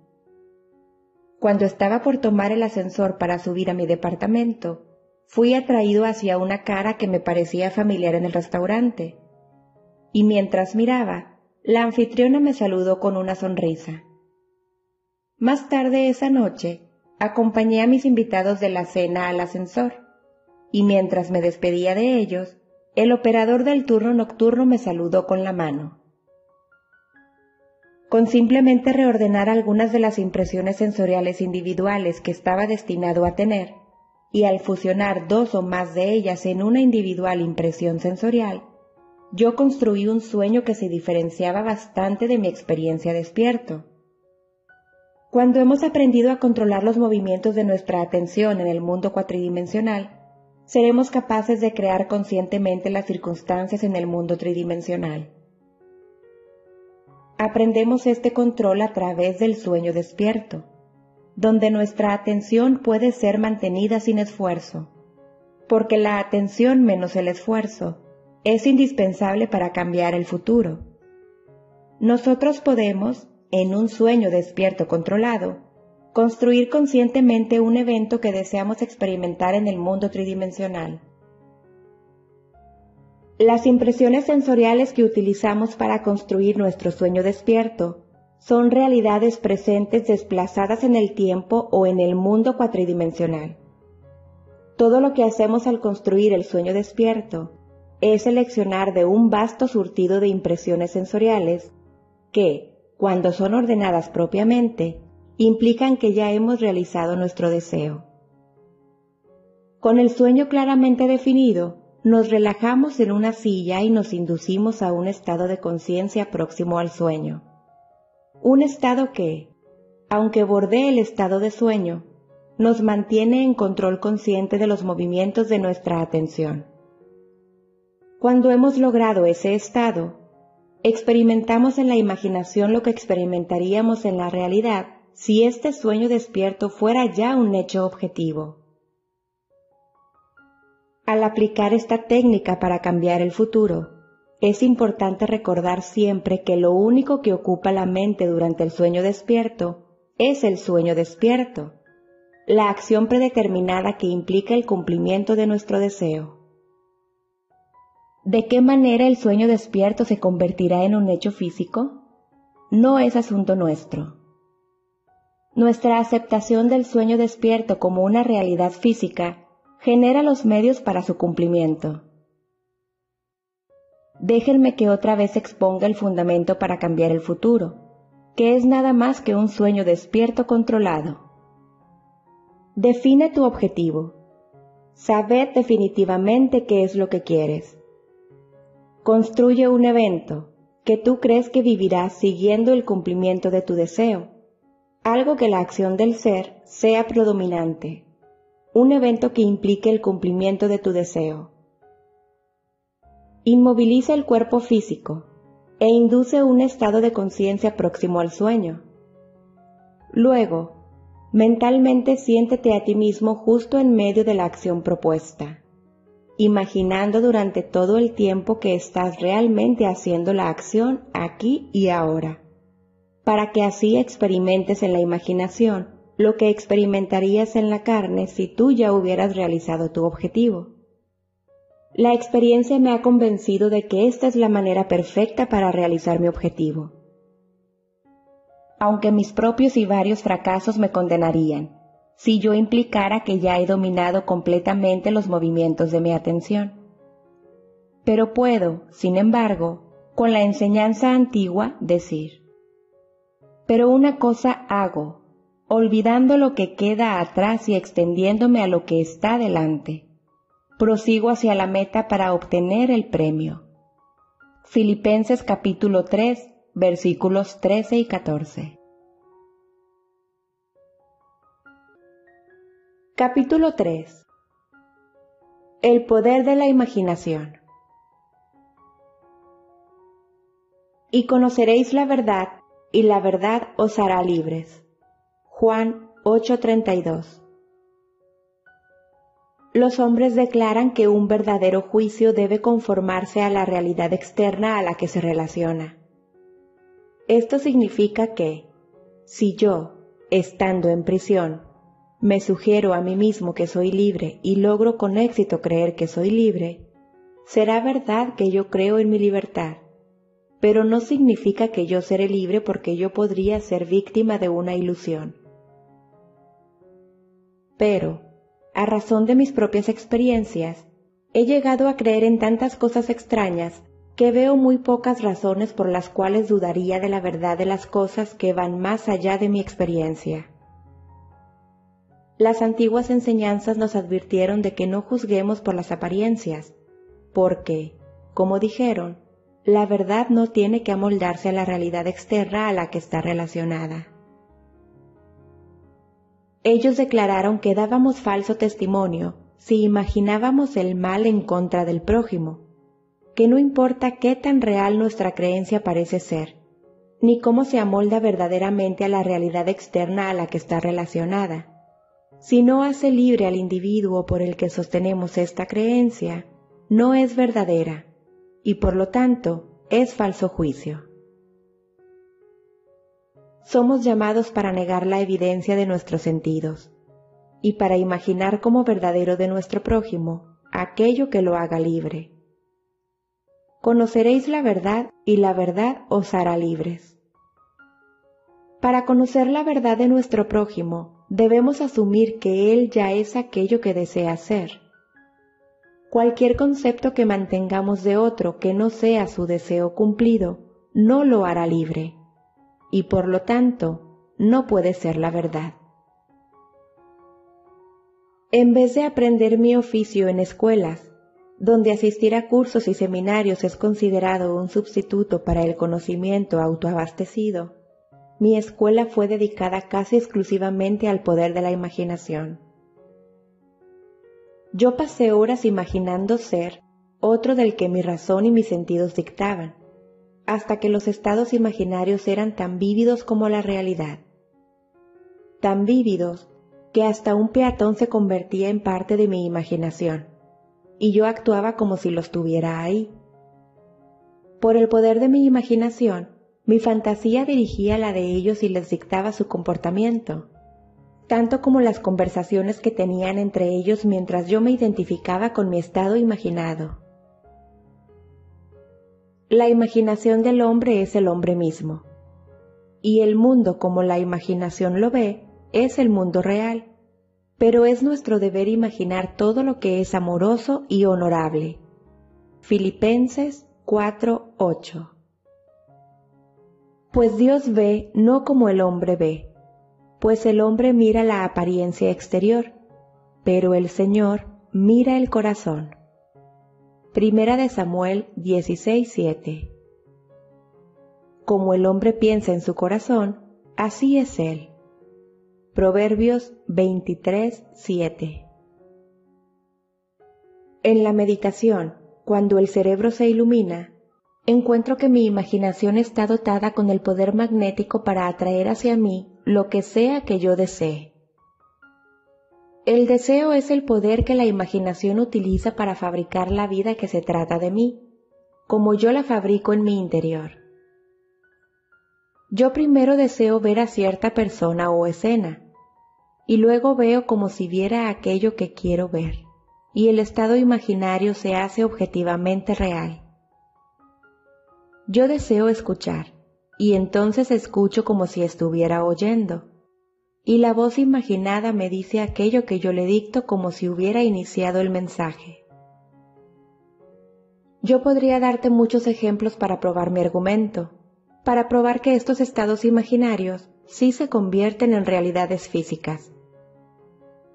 Cuando estaba por tomar el ascensor para subir a mi departamento, fui atraído hacia una cara que me parecía familiar en el restaurante, y mientras miraba, la anfitriona me saludó con una sonrisa. Más tarde esa noche, acompañé a mis invitados de la cena al ascensor, y mientras me despedía de ellos, el operador del turno nocturno me saludó con la mano. Con simplemente reordenar algunas de las impresiones sensoriales individuales que estaba destinado a tener, y al fusionar dos o más de ellas en una individual impresión sensorial, yo construí un sueño que se diferenciaba bastante de mi experiencia despierto. Cuando hemos aprendido a controlar los movimientos de nuestra atención en el mundo cuatridimensional, seremos capaces de crear conscientemente las circunstancias en el mundo tridimensional. Aprendemos este control a través del sueño despierto, donde nuestra atención puede ser mantenida sin esfuerzo, porque la atención menos el esfuerzo es indispensable para cambiar el futuro. Nosotros podemos, en un sueño despierto controlado, construir conscientemente un evento que deseamos experimentar en el mundo tridimensional. Las impresiones sensoriales que utilizamos para construir nuestro sueño despierto son realidades presentes desplazadas en el tiempo o en el mundo cuatridimensional. Todo lo que hacemos al construir el sueño despierto es seleccionar de un vasto surtido de impresiones sensoriales que, cuando son ordenadas propiamente, implican que ya hemos realizado nuestro deseo. Con el sueño claramente definido, nos relajamos en una silla y nos inducimos a un estado de conciencia próximo al sueño. Un estado que, aunque bordee el estado de sueño, nos mantiene en control consciente de los movimientos de nuestra atención. Cuando hemos logrado ese estado, experimentamos en la imaginación lo que experimentaríamos en la realidad si este sueño despierto fuera ya un hecho objetivo. Al aplicar esta técnica para cambiar el futuro, es importante recordar siempre que lo único que ocupa la mente durante el sueño despierto es el sueño despierto, la acción predeterminada que implica el cumplimiento de nuestro deseo. ¿De qué manera el sueño despierto se convertirá en un hecho físico? No es asunto nuestro. Nuestra aceptación del sueño despierto como una realidad física genera los medios para su cumplimiento. Déjenme que otra vez exponga el fundamento para cambiar el futuro, que es nada más que un sueño despierto controlado. Define tu objetivo. Sabed definitivamente qué es lo que quieres. Construye un evento que tú crees que vivirás siguiendo el cumplimiento de tu deseo algo que la acción del ser sea predominante, un evento que implique el cumplimiento de tu deseo. Inmoviliza el cuerpo físico e induce un estado de conciencia próximo al sueño. Luego, mentalmente siéntete a ti mismo justo en medio de la acción propuesta, imaginando durante todo el tiempo que estás realmente haciendo la acción aquí y ahora para que así experimentes en la imaginación lo que experimentarías en la carne si tú ya hubieras realizado tu objetivo. La experiencia me ha convencido de que esta es la manera perfecta para realizar mi objetivo. Aunque mis propios y varios fracasos me condenarían, si yo implicara que ya he dominado completamente los movimientos de mi atención. Pero puedo, sin embargo, con la enseñanza antigua decir, pero una cosa hago, olvidando lo que queda atrás y extendiéndome a lo que está delante. Prosigo hacia la meta para obtener el premio. Filipenses capítulo 3 versículos 13 y 14. Capítulo 3 El poder de la imaginación y conoceréis la verdad, y la verdad os hará libres. Juan 8:32 Los hombres declaran que un verdadero juicio debe conformarse a la realidad externa a la que se relaciona. Esto significa que, si yo, estando en prisión, me sugiero a mí mismo que soy libre y logro con éxito creer que soy libre, será verdad que yo creo en mi libertad pero no significa que yo seré libre porque yo podría ser víctima de una ilusión. Pero, a razón de mis propias experiencias, he llegado a creer en tantas cosas extrañas que veo muy pocas razones por las cuales dudaría de la verdad de las cosas que van más allá de mi experiencia. Las antiguas enseñanzas nos advirtieron de que no juzguemos por las apariencias, porque, como dijeron, la verdad no tiene que amoldarse a la realidad externa a la que está relacionada. Ellos declararon que dábamos falso testimonio si imaginábamos el mal en contra del prójimo, que no importa qué tan real nuestra creencia parece ser, ni cómo se amolda verdaderamente a la realidad externa a la que está relacionada. Si no hace libre al individuo por el que sostenemos esta creencia, no es verdadera y por lo tanto es falso juicio. Somos llamados para negar la evidencia de nuestros sentidos y para imaginar como verdadero de nuestro prójimo aquello que lo haga libre. Conoceréis la verdad y la verdad os hará libres. Para conocer la verdad de nuestro prójimo, debemos asumir que él ya es aquello que desea ser Cualquier concepto que mantengamos de otro que no sea su deseo cumplido, no lo hará libre, y por lo tanto, no puede ser la verdad. En vez de aprender mi oficio en escuelas, donde asistir a cursos y seminarios es considerado un sustituto para el conocimiento autoabastecido, mi escuela fue dedicada casi exclusivamente al poder de la imaginación. Yo pasé horas imaginando ser otro del que mi razón y mis sentidos dictaban, hasta que los estados imaginarios eran tan vívidos como la realidad. Tan vívidos que hasta un peatón se convertía en parte de mi imaginación, y yo actuaba como si los tuviera ahí. Por el poder de mi imaginación, mi fantasía dirigía la de ellos y les dictaba su comportamiento tanto como las conversaciones que tenían entre ellos mientras yo me identificaba con mi estado imaginado. La imaginación del hombre es el hombre mismo, y el mundo como la imaginación lo ve es el mundo real, pero es nuestro deber imaginar todo lo que es amoroso y honorable. Filipenses 4:8 Pues Dios ve no como el hombre ve, pues el hombre mira la apariencia exterior, pero el Señor mira el corazón. Primera de Samuel 16:7 Como el hombre piensa en su corazón, así es él. Proverbios 23:7 En la meditación, cuando el cerebro se ilumina, encuentro que mi imaginación está dotada con el poder magnético para atraer hacia mí lo que sea que yo desee. El deseo es el poder que la imaginación utiliza para fabricar la vida que se trata de mí, como yo la fabrico en mi interior. Yo primero deseo ver a cierta persona o escena, y luego veo como si viera aquello que quiero ver, y el estado imaginario se hace objetivamente real. Yo deseo escuchar, y entonces escucho como si estuviera oyendo. Y la voz imaginada me dice aquello que yo le dicto como si hubiera iniciado el mensaje. Yo podría darte muchos ejemplos para probar mi argumento, para probar que estos estados imaginarios sí se convierten en realidades físicas.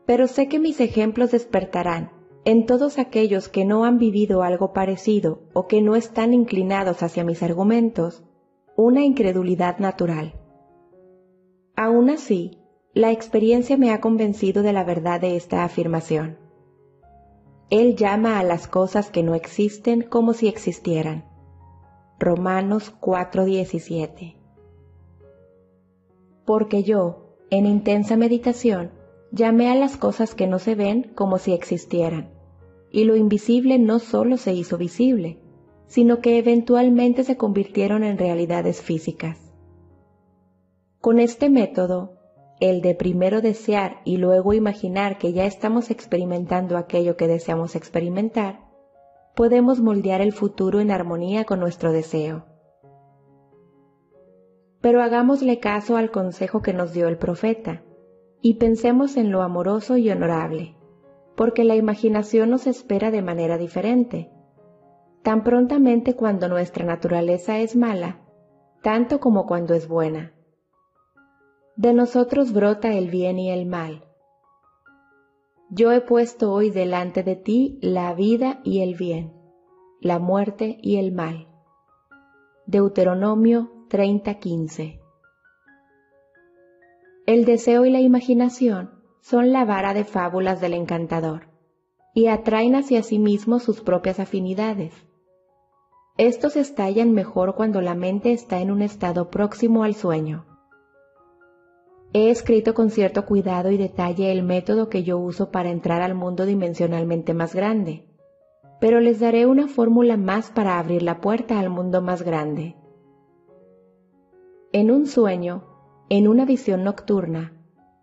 Pero sé que mis ejemplos despertarán en todos aquellos que no han vivido algo parecido o que no están inclinados hacia mis argumentos, una incredulidad natural. Aún así, la experiencia me ha convencido de la verdad de esta afirmación. Él llama a las cosas que no existen como si existieran. Romanos 4:17 Porque yo, en intensa meditación, llamé a las cosas que no se ven como si existieran, y lo invisible no solo se hizo visible, sino que eventualmente se convirtieron en realidades físicas. Con este método, el de primero desear y luego imaginar que ya estamos experimentando aquello que deseamos experimentar, podemos moldear el futuro en armonía con nuestro deseo. Pero hagámosle caso al consejo que nos dio el profeta y pensemos en lo amoroso y honorable, porque la imaginación nos espera de manera diferente, tan prontamente cuando nuestra naturaleza es mala, tanto como cuando es buena. De nosotros brota el bien y el mal. Yo he puesto hoy delante de ti la vida y el bien, la muerte y el mal. Deuteronomio 30:15 El deseo y la imaginación son la vara de fábulas del encantador y atraen hacia sí mismos sus propias afinidades. Estos estallan mejor cuando la mente está en un estado próximo al sueño. He escrito con cierto cuidado y detalle el método que yo uso para entrar al mundo dimensionalmente más grande, pero les daré una fórmula más para abrir la puerta al mundo más grande. En un sueño, en una visión nocturna,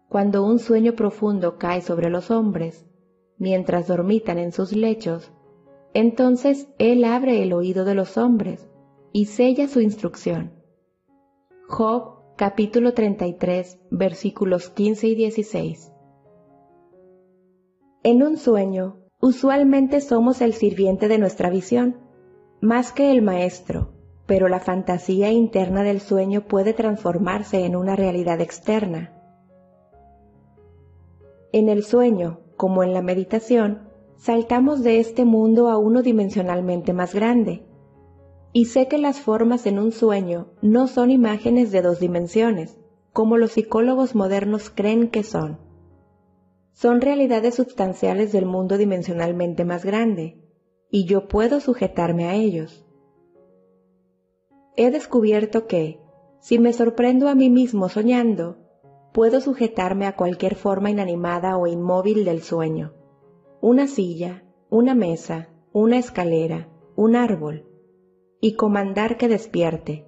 cuando un sueño profundo cae sobre los hombres, mientras dormitan en sus lechos, entonces Él abre el oído de los hombres y sella su instrucción. Job capítulo 33, versículos 15 y 16. En un sueño, usualmente somos el sirviente de nuestra visión, más que el maestro, pero la fantasía interna del sueño puede transformarse en una realidad externa. En el sueño, como en la meditación, saltamos de este mundo a uno dimensionalmente más grande, y sé que las formas en un sueño no son imágenes de dos dimensiones, como los psicólogos modernos creen que son. Son realidades sustanciales del mundo dimensionalmente más grande, y yo puedo sujetarme a ellos. He descubierto que, si me sorprendo a mí mismo soñando, puedo sujetarme a cualquier forma inanimada o inmóvil del sueño. Una silla, una mesa, una escalera, un árbol, y comandar que despierte.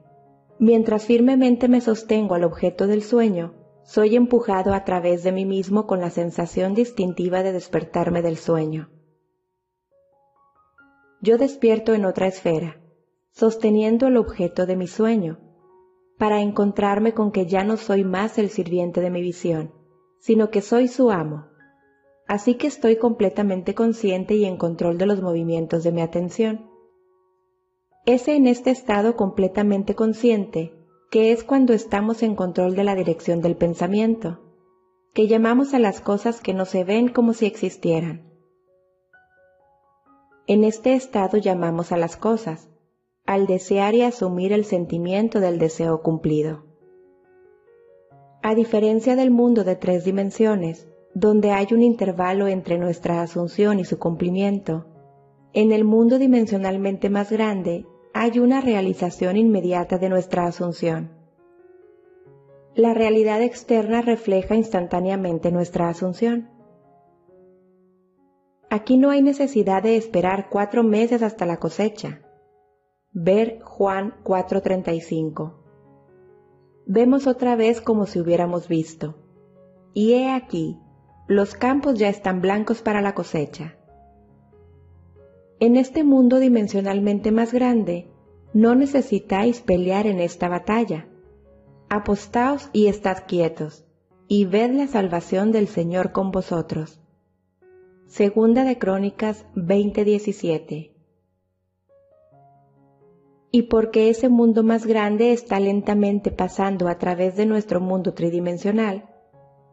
Mientras firmemente me sostengo al objeto del sueño, soy empujado a través de mí mismo con la sensación distintiva de despertarme del sueño. Yo despierto en otra esfera, sosteniendo el objeto de mi sueño, para encontrarme con que ya no soy más el sirviente de mi visión, sino que soy su amo. Así que estoy completamente consciente y en control de los movimientos de mi atención es en este estado completamente consciente, que es cuando estamos en control de la dirección del pensamiento, que llamamos a las cosas que no se ven como si existieran. En este estado llamamos a las cosas, al desear y asumir el sentimiento del deseo cumplido. A diferencia del mundo de tres dimensiones, donde hay un intervalo entre nuestra asunción y su cumplimiento, en el mundo dimensionalmente más grande hay una realización inmediata de nuestra asunción. La realidad externa refleja instantáneamente nuestra asunción. Aquí no hay necesidad de esperar cuatro meses hasta la cosecha. Ver Juan 4:35. Vemos otra vez como si hubiéramos visto. Y he aquí, los campos ya están blancos para la cosecha. En este mundo dimensionalmente más grande, no necesitáis pelear en esta batalla. Apostaos y estad quietos, y ved la salvación del Señor con vosotros. Segunda de Crónicas 20:17 y porque ese mundo más grande está lentamente pasando a través de nuestro mundo tridimensional,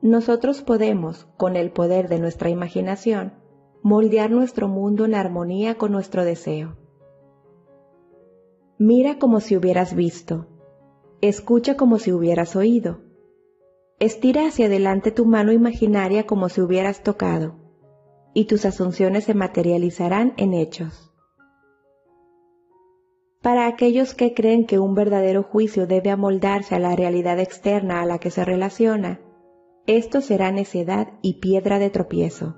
nosotros podemos, con el poder de nuestra imaginación, moldear nuestro mundo en armonía con nuestro deseo. Mira como si hubieras visto, escucha como si hubieras oído, estira hacia adelante tu mano imaginaria como si hubieras tocado, y tus asunciones se materializarán en hechos. Para aquellos que creen que un verdadero juicio debe amoldarse a la realidad externa a la que se relaciona, esto será necedad y piedra de tropiezo.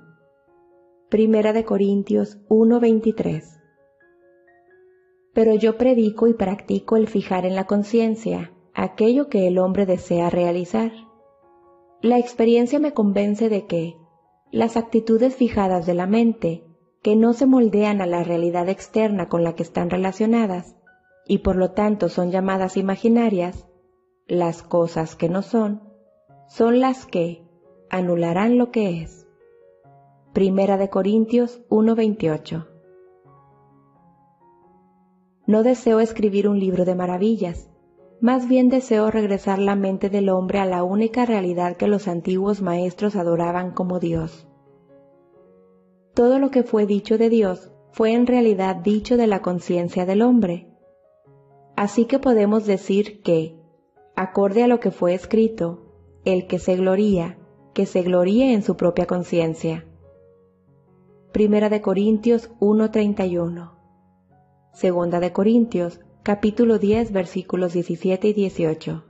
Primera de Corintios 1:23 Pero yo predico y practico el fijar en la conciencia aquello que el hombre desea realizar. La experiencia me convence de que las actitudes fijadas de la mente, que no se moldean a la realidad externa con la que están relacionadas, y por lo tanto son llamadas imaginarias, las cosas que no son, son las que anularán lo que es. Primera de Corintios 1:28 No deseo escribir un libro de maravillas, más bien deseo regresar la mente del hombre a la única realidad que los antiguos maestros adoraban como Dios. Todo lo que fue dicho de Dios fue en realidad dicho de la conciencia del hombre. Así que podemos decir que, acorde a lo que fue escrito, el que se gloría, que se gloríe en su propia conciencia. Primera de Corintios 1:31. Segunda de Corintios, capítulo 10, versículos 17 y 18.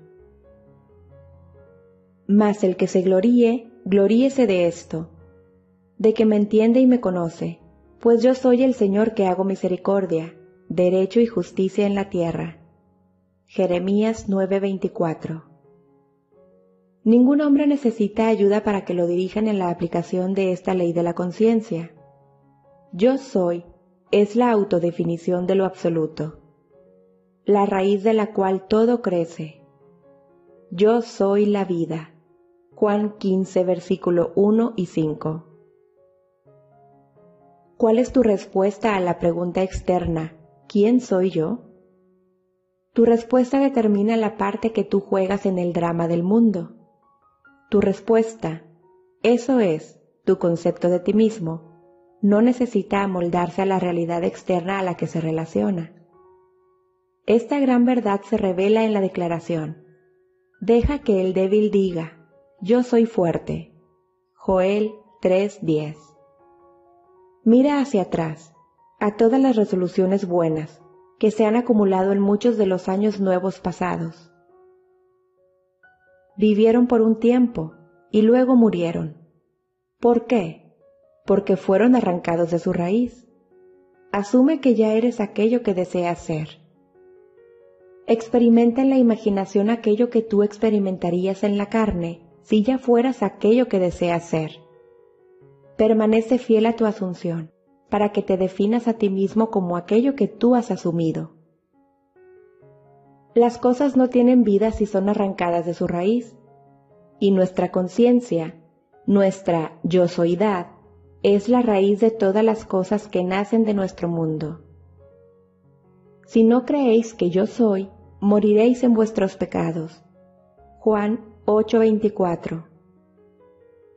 Mas el que se gloríe, gloríese de esto, de que me entiende y me conoce, pues yo soy el Señor que hago misericordia, derecho y justicia en la tierra. Jeremías 9:24. Ningún hombre necesita ayuda para que lo dirijan en la aplicación de esta ley de la conciencia yo soy es la autodefinición de lo absoluto, la raíz de la cual todo crece. Yo soy la vida. Juan 15, versículo 1 y 5. ¿Cuál es tu respuesta a la pregunta externa, ¿quién soy yo? Tu respuesta determina la parte que tú juegas en el drama del mundo. Tu respuesta, eso es, tu concepto de ti mismo, no necesita amoldarse a la realidad externa a la que se relaciona. Esta gran verdad se revela en la declaración. Deja que el débil diga, yo soy fuerte. Joel 3:10. Mira hacia atrás, a todas las resoluciones buenas que se han acumulado en muchos de los años nuevos pasados. Vivieron por un tiempo y luego murieron. ¿Por qué? porque fueron arrancados de su raíz. Asume que ya eres aquello que deseas ser. Experimenta en la imaginación aquello que tú experimentarías en la carne si ya fueras aquello que deseas ser. Permanece fiel a tu asunción para que te definas a ti mismo como aquello que tú has asumido. Las cosas no tienen vida si son arrancadas de su raíz, y nuestra conciencia, nuestra yo soidad, es la raíz de todas las cosas que nacen de nuestro mundo. Si no creéis que yo soy, moriréis en vuestros pecados. Juan 8:24.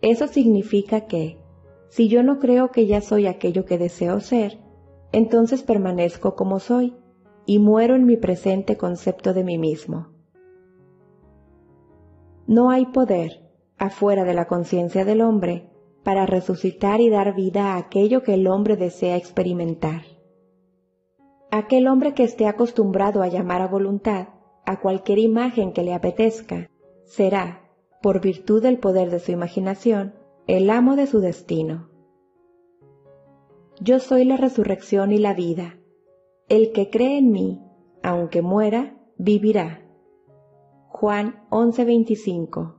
Eso significa que, si yo no creo que ya soy aquello que deseo ser, entonces permanezco como soy y muero en mi presente concepto de mí mismo. No hay poder, afuera de la conciencia del hombre, para resucitar y dar vida a aquello que el hombre desea experimentar. Aquel hombre que esté acostumbrado a llamar a voluntad a cualquier imagen que le apetezca, será, por virtud del poder de su imaginación, el amo de su destino. Yo soy la resurrección y la vida. El que cree en mí, aunque muera, vivirá. Juan 11:25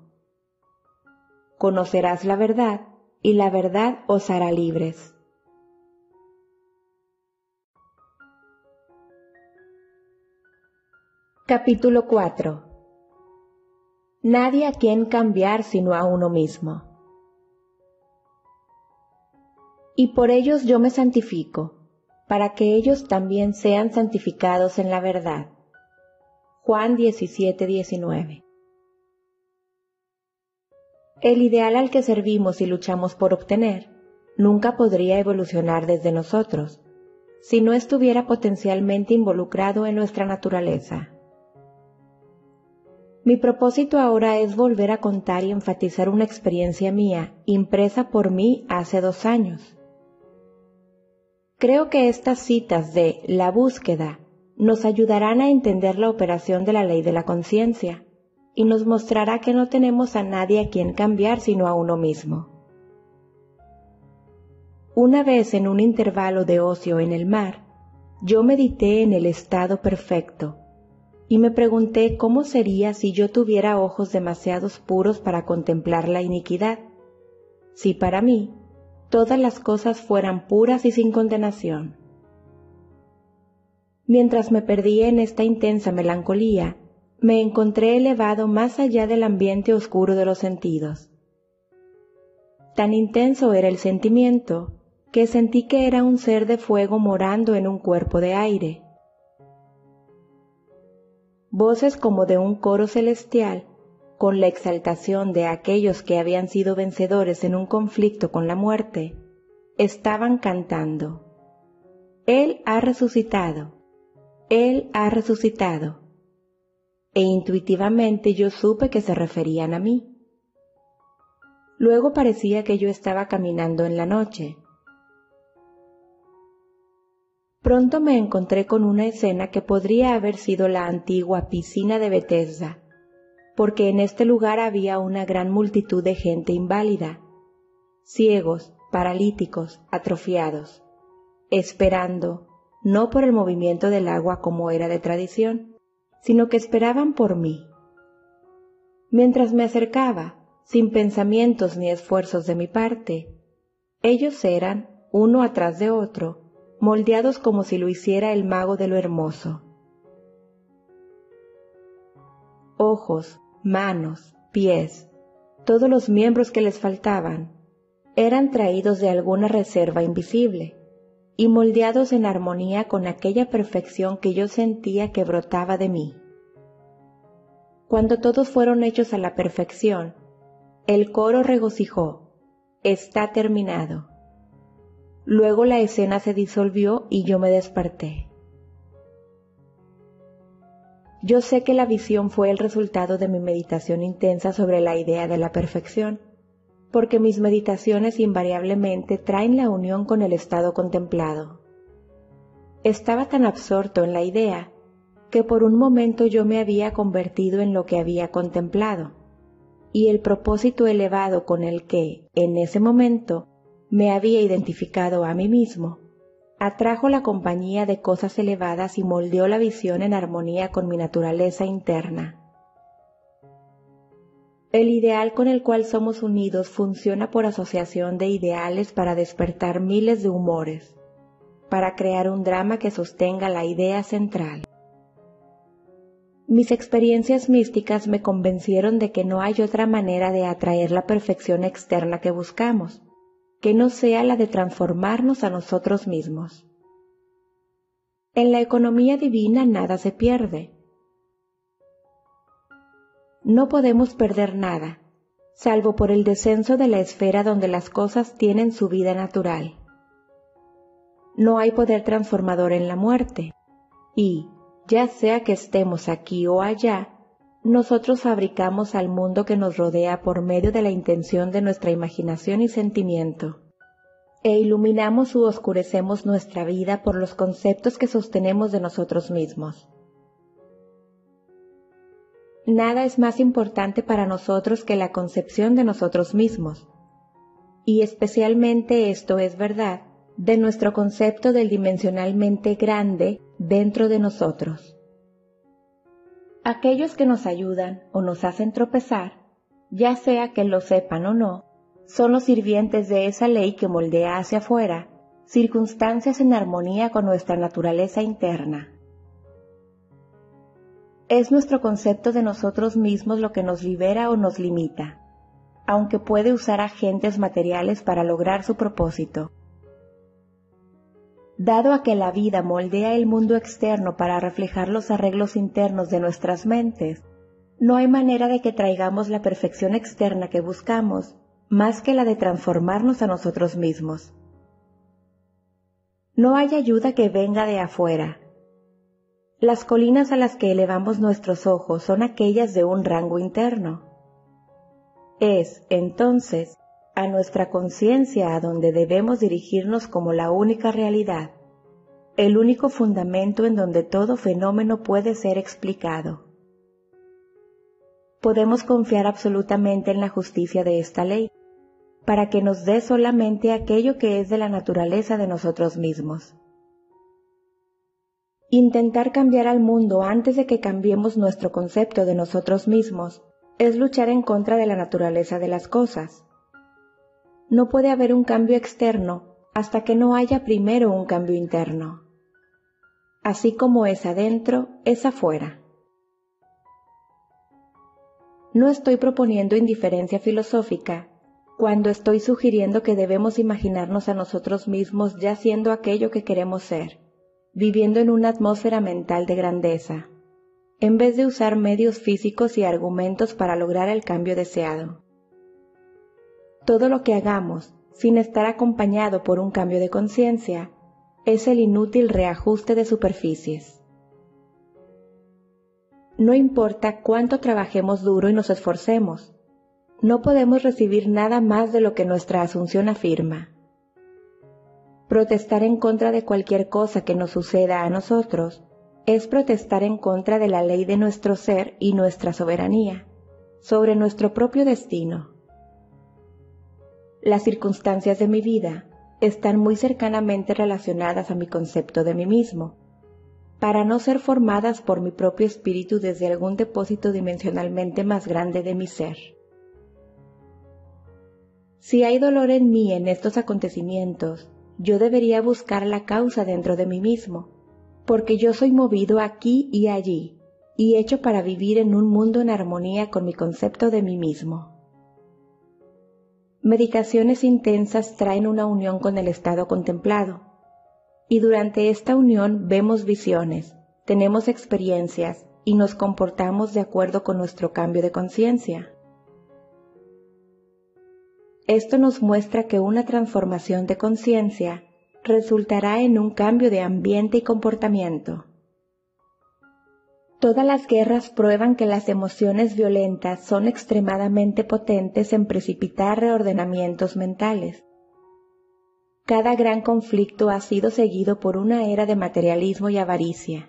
Conocerás la verdad y la verdad os hará libres. Capítulo 4 Nadie a quien cambiar sino a uno mismo. Y por ellos yo me santifico, para que ellos también sean santificados en la verdad. Juan 17, 19. El ideal al que servimos y luchamos por obtener nunca podría evolucionar desde nosotros si no estuviera potencialmente involucrado en nuestra naturaleza. Mi propósito ahora es volver a contar y enfatizar una experiencia mía impresa por mí hace dos años. Creo que estas citas de la búsqueda nos ayudarán a entender la operación de la ley de la conciencia y nos mostrará que no tenemos a nadie a quien cambiar sino a uno mismo. Una vez en un intervalo de ocio en el mar, yo medité en el estado perfecto y me pregunté cómo sería si yo tuviera ojos demasiados puros para contemplar la iniquidad, si para mí todas las cosas fueran puras y sin condenación. Mientras me perdía en esta intensa melancolía, me encontré elevado más allá del ambiente oscuro de los sentidos. Tan intenso era el sentimiento que sentí que era un ser de fuego morando en un cuerpo de aire voces como de un coro celestial, con la exaltación de aquellos que habían sido vencedores en un conflicto con la muerte, estaban cantando. Él ha resucitado, Él ha resucitado. E intuitivamente yo supe que se referían a mí. Luego parecía que yo estaba caminando en la noche, pronto me encontré con una escena que podría haber sido la antigua piscina de Bethesda, porque en este lugar había una gran multitud de gente inválida, ciegos, paralíticos, atrofiados, esperando, no por el movimiento del agua como era de tradición, sino que esperaban por mí. Mientras me acercaba, sin pensamientos ni esfuerzos de mi parte, ellos eran, uno atrás de otro, moldeados como si lo hiciera el mago de lo hermoso. Ojos, manos, pies, todos los miembros que les faltaban, eran traídos de alguna reserva invisible y moldeados en armonía con aquella perfección que yo sentía que brotaba de mí. Cuando todos fueron hechos a la perfección, el coro regocijó, está terminado. Luego la escena se disolvió y yo me desperté. Yo sé que la visión fue el resultado de mi meditación intensa sobre la idea de la perfección, porque mis meditaciones invariablemente traen la unión con el estado contemplado. Estaba tan absorto en la idea que por un momento yo me había convertido en lo que había contemplado, y el propósito elevado con el que, en ese momento, me había identificado a mí mismo, atrajo la compañía de cosas elevadas y moldeó la visión en armonía con mi naturaleza interna. El ideal con el cual somos unidos funciona por asociación de ideales para despertar miles de humores, para crear un drama que sostenga la idea central. Mis experiencias místicas me convencieron de que no hay otra manera de atraer la perfección externa que buscamos, que no sea la de transformarnos a nosotros mismos. En la economía divina nada se pierde. No podemos perder nada, salvo por el descenso de la esfera donde las cosas tienen su vida natural. No hay poder transformador en la muerte, y, ya sea que estemos aquí o allá, nosotros fabricamos al mundo que nos rodea por medio de la intención de nuestra imaginación y sentimiento, e iluminamos u oscurecemos nuestra vida por los conceptos que sostenemos de nosotros mismos. Nada es más importante para nosotros que la concepción de nosotros mismos, y especialmente esto es verdad de nuestro concepto del dimensionalmente grande dentro de nosotros. Aquellos que nos ayudan o nos hacen tropezar, ya sea que lo sepan o no, son los sirvientes de esa ley que moldea hacia afuera circunstancias en armonía con nuestra naturaleza interna. Es nuestro concepto de nosotros mismos lo que nos libera o nos limita, aunque puede usar agentes materiales para lograr su propósito. Dado a que la vida moldea el mundo externo para reflejar los arreglos internos de nuestras mentes, no hay manera de que traigamos la perfección externa que buscamos más que la de transformarnos a nosotros mismos. No hay ayuda que venga de afuera. Las colinas a las que elevamos nuestros ojos son aquellas de un rango interno. Es, entonces, a nuestra conciencia a donde debemos dirigirnos como la única realidad, el único fundamento en donde todo fenómeno puede ser explicado. Podemos confiar absolutamente en la justicia de esta ley, para que nos dé solamente aquello que es de la naturaleza de nosotros mismos. Intentar cambiar al mundo antes de que cambiemos nuestro concepto de nosotros mismos es luchar en contra de la naturaleza de las cosas. No puede haber un cambio externo hasta que no haya primero un cambio interno. Así como es adentro, es afuera. No estoy proponiendo indiferencia filosófica cuando estoy sugiriendo que debemos imaginarnos a nosotros mismos ya siendo aquello que queremos ser, viviendo en una atmósfera mental de grandeza, en vez de usar medios físicos y argumentos para lograr el cambio deseado. Todo lo que hagamos, sin estar acompañado por un cambio de conciencia, es el inútil reajuste de superficies. No importa cuánto trabajemos duro y nos esforcemos, no podemos recibir nada más de lo que nuestra asunción afirma. Protestar en contra de cualquier cosa que nos suceda a nosotros es protestar en contra de la ley de nuestro ser y nuestra soberanía sobre nuestro propio destino. Las circunstancias de mi vida están muy cercanamente relacionadas a mi concepto de mí mismo, para no ser formadas por mi propio espíritu desde algún depósito dimensionalmente más grande de mi ser. Si hay dolor en mí en estos acontecimientos, yo debería buscar la causa dentro de mí mismo, porque yo soy movido aquí y allí, y hecho para vivir en un mundo en armonía con mi concepto de mí mismo. Meditaciones intensas traen una unión con el estado contemplado, y durante esta unión vemos visiones, tenemos experiencias y nos comportamos de acuerdo con nuestro cambio de conciencia. Esto nos muestra que una transformación de conciencia resultará en un cambio de ambiente y comportamiento. Todas las guerras prueban que las emociones violentas son extremadamente potentes en precipitar reordenamientos mentales. Cada gran conflicto ha sido seguido por una era de materialismo y avaricia,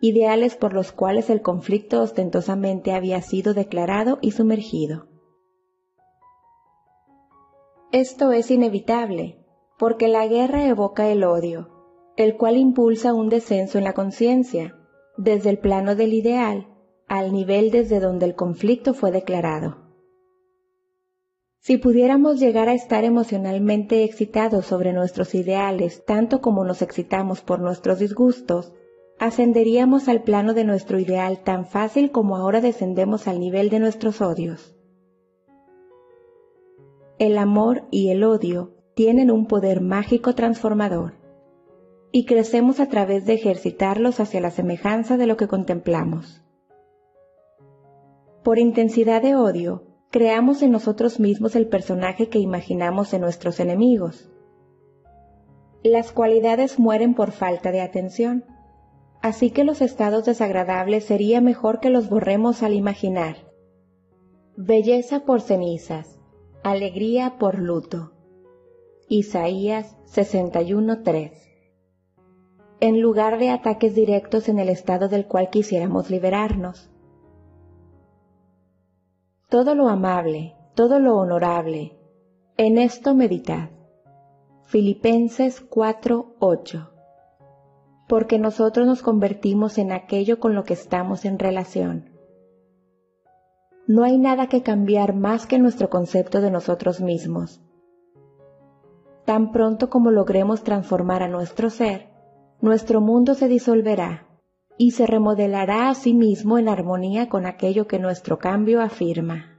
ideales por los cuales el conflicto ostentosamente había sido declarado y sumergido. Esto es inevitable, porque la guerra evoca el odio, el cual impulsa un descenso en la conciencia, desde el plano del ideal al nivel desde donde el conflicto fue declarado. Si pudiéramos llegar a estar emocionalmente excitados sobre nuestros ideales tanto como nos excitamos por nuestros disgustos, ascenderíamos al plano de nuestro ideal tan fácil como ahora descendemos al nivel de nuestros odios el amor y el odio tienen un poder mágico transformador y crecemos a través de ejercitarlos hacia la semejanza de lo que contemplamos. Por intensidad de odio, creamos en nosotros mismos el personaje que imaginamos en nuestros enemigos. Las cualidades mueren por falta de atención, así que los estados desagradables sería mejor que los borremos al imaginar. Belleza por cenizas, Alegría por luto. Isaías 61.3. En lugar de ataques directos en el estado del cual quisiéramos liberarnos. Todo lo amable, todo lo honorable, en esto meditad. Filipenses 4:8. Porque nosotros nos convertimos en aquello con lo que estamos en relación no hay nada que cambiar más que nuestro concepto de nosotros mismos. Tan pronto como logremos transformar a nuestro ser, nuestro mundo se disolverá y se remodelará a sí mismo en armonía con aquello que nuestro cambio afirma.